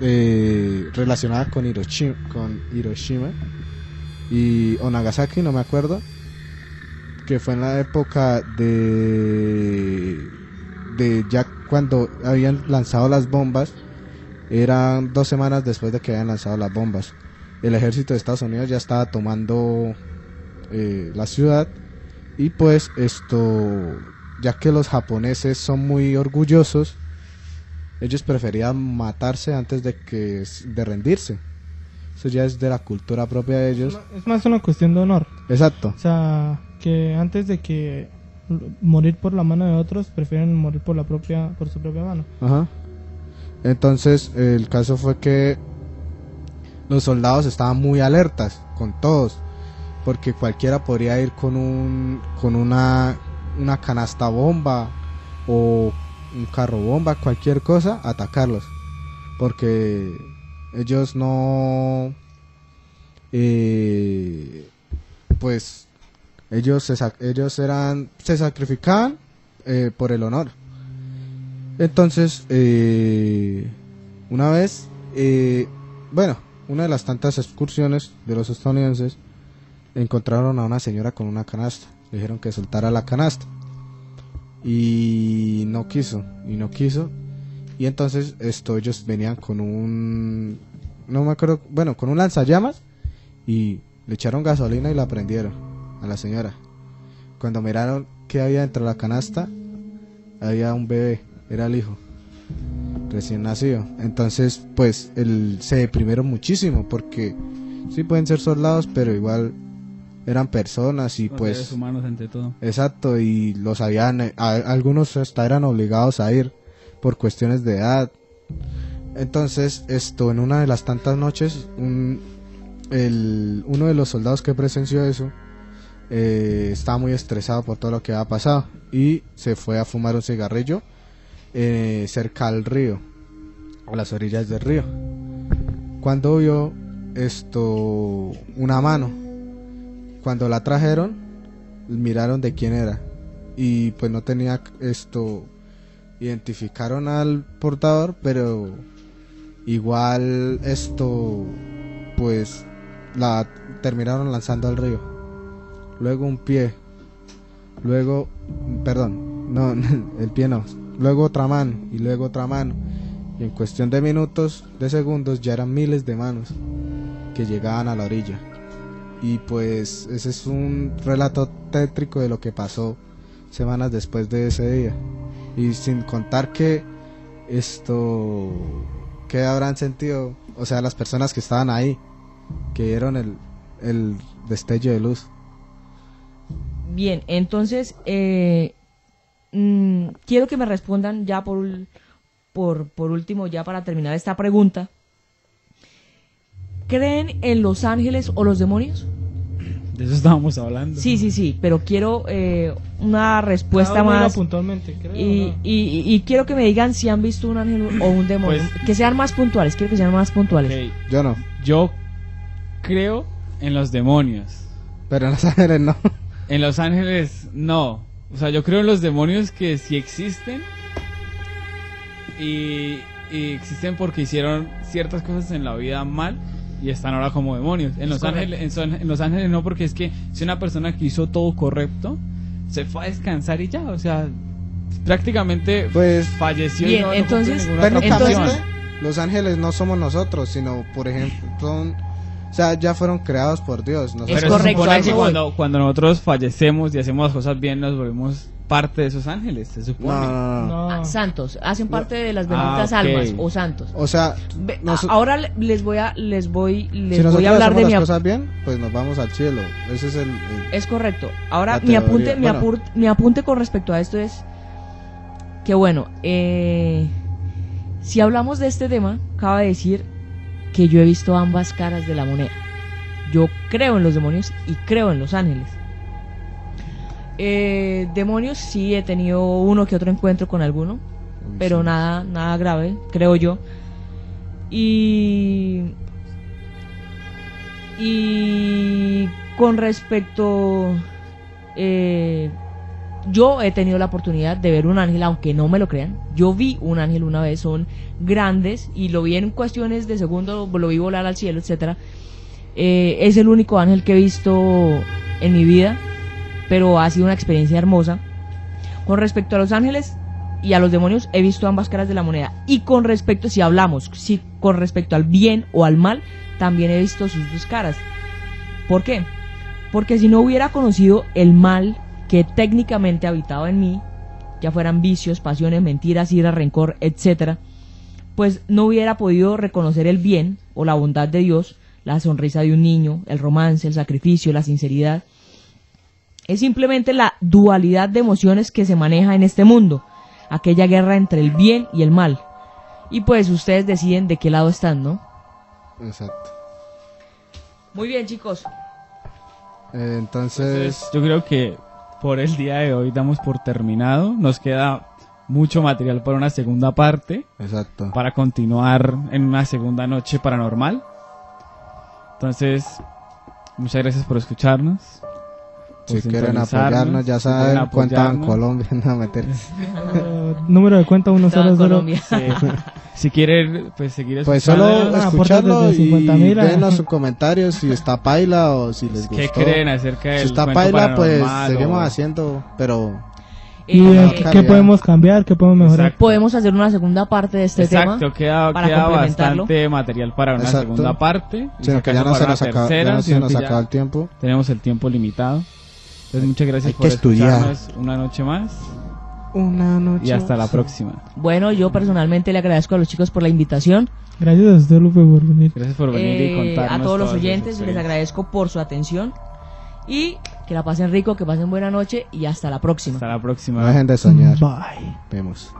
eh, relacionada con Hiroshima, con Hiroshima y o Nagasaki, no me acuerdo. Que fue en la época de, de ya cuando habían lanzado las bombas. Eran dos semanas después de que habían lanzado las bombas. El ejército de Estados Unidos ya estaba tomando eh, la ciudad. Y pues esto, ya que los japoneses son muy orgullosos, ellos preferían matarse antes de que de rendirse. Eso ya es de la cultura propia de ellos. Es más una cuestión de honor. Exacto. O sea, que antes de que morir por la mano de otros, prefieren morir por la propia por su propia mano. Ajá. Entonces, el caso fue que los soldados estaban muy alertas con todos, porque cualquiera podría ir con un con una una canasta bomba o un carro bomba, cualquier cosa, atacarlos, porque ellos no eh, pues ellos se ellos eran se sacrificaban eh, por el honor. Entonces, eh, una vez, eh, bueno, una de las tantas excursiones de los estadounidenses, encontraron a una señora con una canasta. Dijeron que soltara la canasta. Y no quiso, y no quiso. Y entonces esto, ellos venían con un, no me acuerdo, bueno, con un lanzallamas y le echaron gasolina y la prendieron a la señora. Cuando miraron qué había dentro de la canasta, había un bebé, era el hijo, recién nacido. Entonces, pues, él se deprimieron muchísimo porque sí pueden ser soldados, pero igual eran personas y Los pues... seres humanos ante todo. Exacto, y los habían, a- algunos hasta eran obligados a ir por cuestiones de edad. Entonces, esto, en una de las tantas noches, un, el, uno de los soldados que presenció eso eh, estaba muy estresado por todo lo que había pasado y se fue a fumar un cigarrillo eh, cerca al río, a las orillas del río. Cuando vio esto, una mano, cuando la trajeron, miraron de quién era. Y pues no tenía esto identificaron al portador pero igual esto pues la terminaron lanzando al río. Luego un pie luego perdón no *laughs* el pie no luego otra mano y luego otra mano y en cuestión de minutos de segundos ya eran miles de manos que llegaban a la orilla y pues ese es un relato tétrico de lo que pasó semanas después de ese día. Y sin contar que esto, que habrán sentido, o sea, las personas que estaban ahí, que vieron el, el destello de luz. Bien, entonces eh, mm, quiero que me respondan ya por, por, por último, ya para terminar esta pregunta. ¿Creen en los ángeles o los demonios? De eso estábamos hablando. Sí, sí, sí, pero quiero eh, una respuesta Cada uno iba más. puntualmente, creo, Y, ¿no? y- y quiero que me digan si han visto un ángel o un demonio. Pues- que sean más puntuales, quiero que sean más puntuales. Yo no. Yo creo en los demonios. Pero en Los Ángeles no. En Los Ángeles, no. O sea, yo creo en los demonios que sí existen. Y, y existen porque hicieron ciertas cosas en la vida mal y están ahora como demonios. En Los. Ángeles, en, Los Ángeles no, porque es que si una persona que hizo todo correcto se fue a descansar y ya. O sea, prácticamente Pues falleció. y Bien, no- no entonces- técnicamente función. Los Ángeles no somos nosotros, sino por ejemplo, son o sea, ya fueron creados por Dios. Nosotros- Es se correcto, que cuando, cuando nosotros fallecemos y hacemos las cosas bien, nos volvemos parte de esos ángeles, se No, supone. no, no, no. No. Ah, santos, hacen parte de las Ah, benditas almas o santos. O sea, nos- ahora le- les voy a les voy les si voy a hablar hacemos de las mi cosas bien, pues nos vamos al cielo. Ese es el, el- Es correcto. Ahora mi apunte mi, apur- mi apunte con respecto a esto es que bueno, eh, si hablamos de este tema, cabe decir que yo he visto ambas caras de la moneda. Yo creo en los demonios y creo en los ángeles. Eh, demonios sí he tenido uno que otro encuentro con alguno, pero sí. nada, nada grave, creo yo. Y. Y con respecto. eh, yo he tenido la oportunidad de ver un ángel, aunque no me lo crean. Yo vi un ángel una vez, son grandes y lo vi en cuestiones de segundo, lo vi volar al cielo, etcétera. Eh, es el único ángel que he visto en mi vida, pero ha sido una experiencia hermosa. Con respecto a los ángeles y a los demonios, he visto ambas caras de la moneda. Y con respecto, si hablamos, si con respecto al bien o al mal, también he visto sus dos caras. ¿Por qué? Porque si no hubiera conocido el mal que técnicamente habitaba en mí, ya fueran vicios, pasiones, mentiras, ira, rencor, etcétera, pues no hubiera podido reconocer el bien o la bondad de Dios, la sonrisa de un niño, el romance, el sacrificio, la sinceridad. Es simplemente la dualidad de emociones que se maneja en este mundo, aquella guerra entre el bien y el mal. Y pues ustedes deciden de qué lado están, ¿no? Exacto. Muy bien, chicos. Eh, entonces, Entonces, yo creo que por el día de hoy damos por terminado. Nos queda mucho material para una segunda parte, exacto. para continuar en una segunda noche paranormal. Entonces, muchas gracias por escucharnos. por Si quieren apoyarnos, ya saben, cuenta en. Colombia, *laughs* no meter. *laughs* Número de cuenta Estaba en 100. Colombia. Sí. *laughs* si quieren pues seguir Pues escuchando, solo escucharlo y 50.000 a- denos sus comentarios si está paila o si les ¿qué gustó. creen acerca del Si está paila, pues seguimos o- haciendo, pero ¿Y Eh, qué podemos cambiar? ¿Qué podemos mejorar? Exacto. podemos hacer una segunda parte de este Exacto, tema. queda, para queda complementarlo. bastante material para una Exacto. segunda parte. y sino si que ya no se nos acaba, ya tercera, no se nos acaba el tiempo. Tenemos el tiempo limitado. Entonces, muchas gracias Hay por que estudiar. escucharnos una noche más Una noche. y hasta la próxima. Bueno, yo personalmente le agradezco a los chicos por la invitación. Gracias a usted, Lupe, por venir. Gracias por venir Eh, y contarnos a todos los oyentes les agradezco por su atención. Y que la pasen rico, que pasen buena noche y hasta la próxima. Hasta la próxima. No dejen de soñar. Bye. Vemos.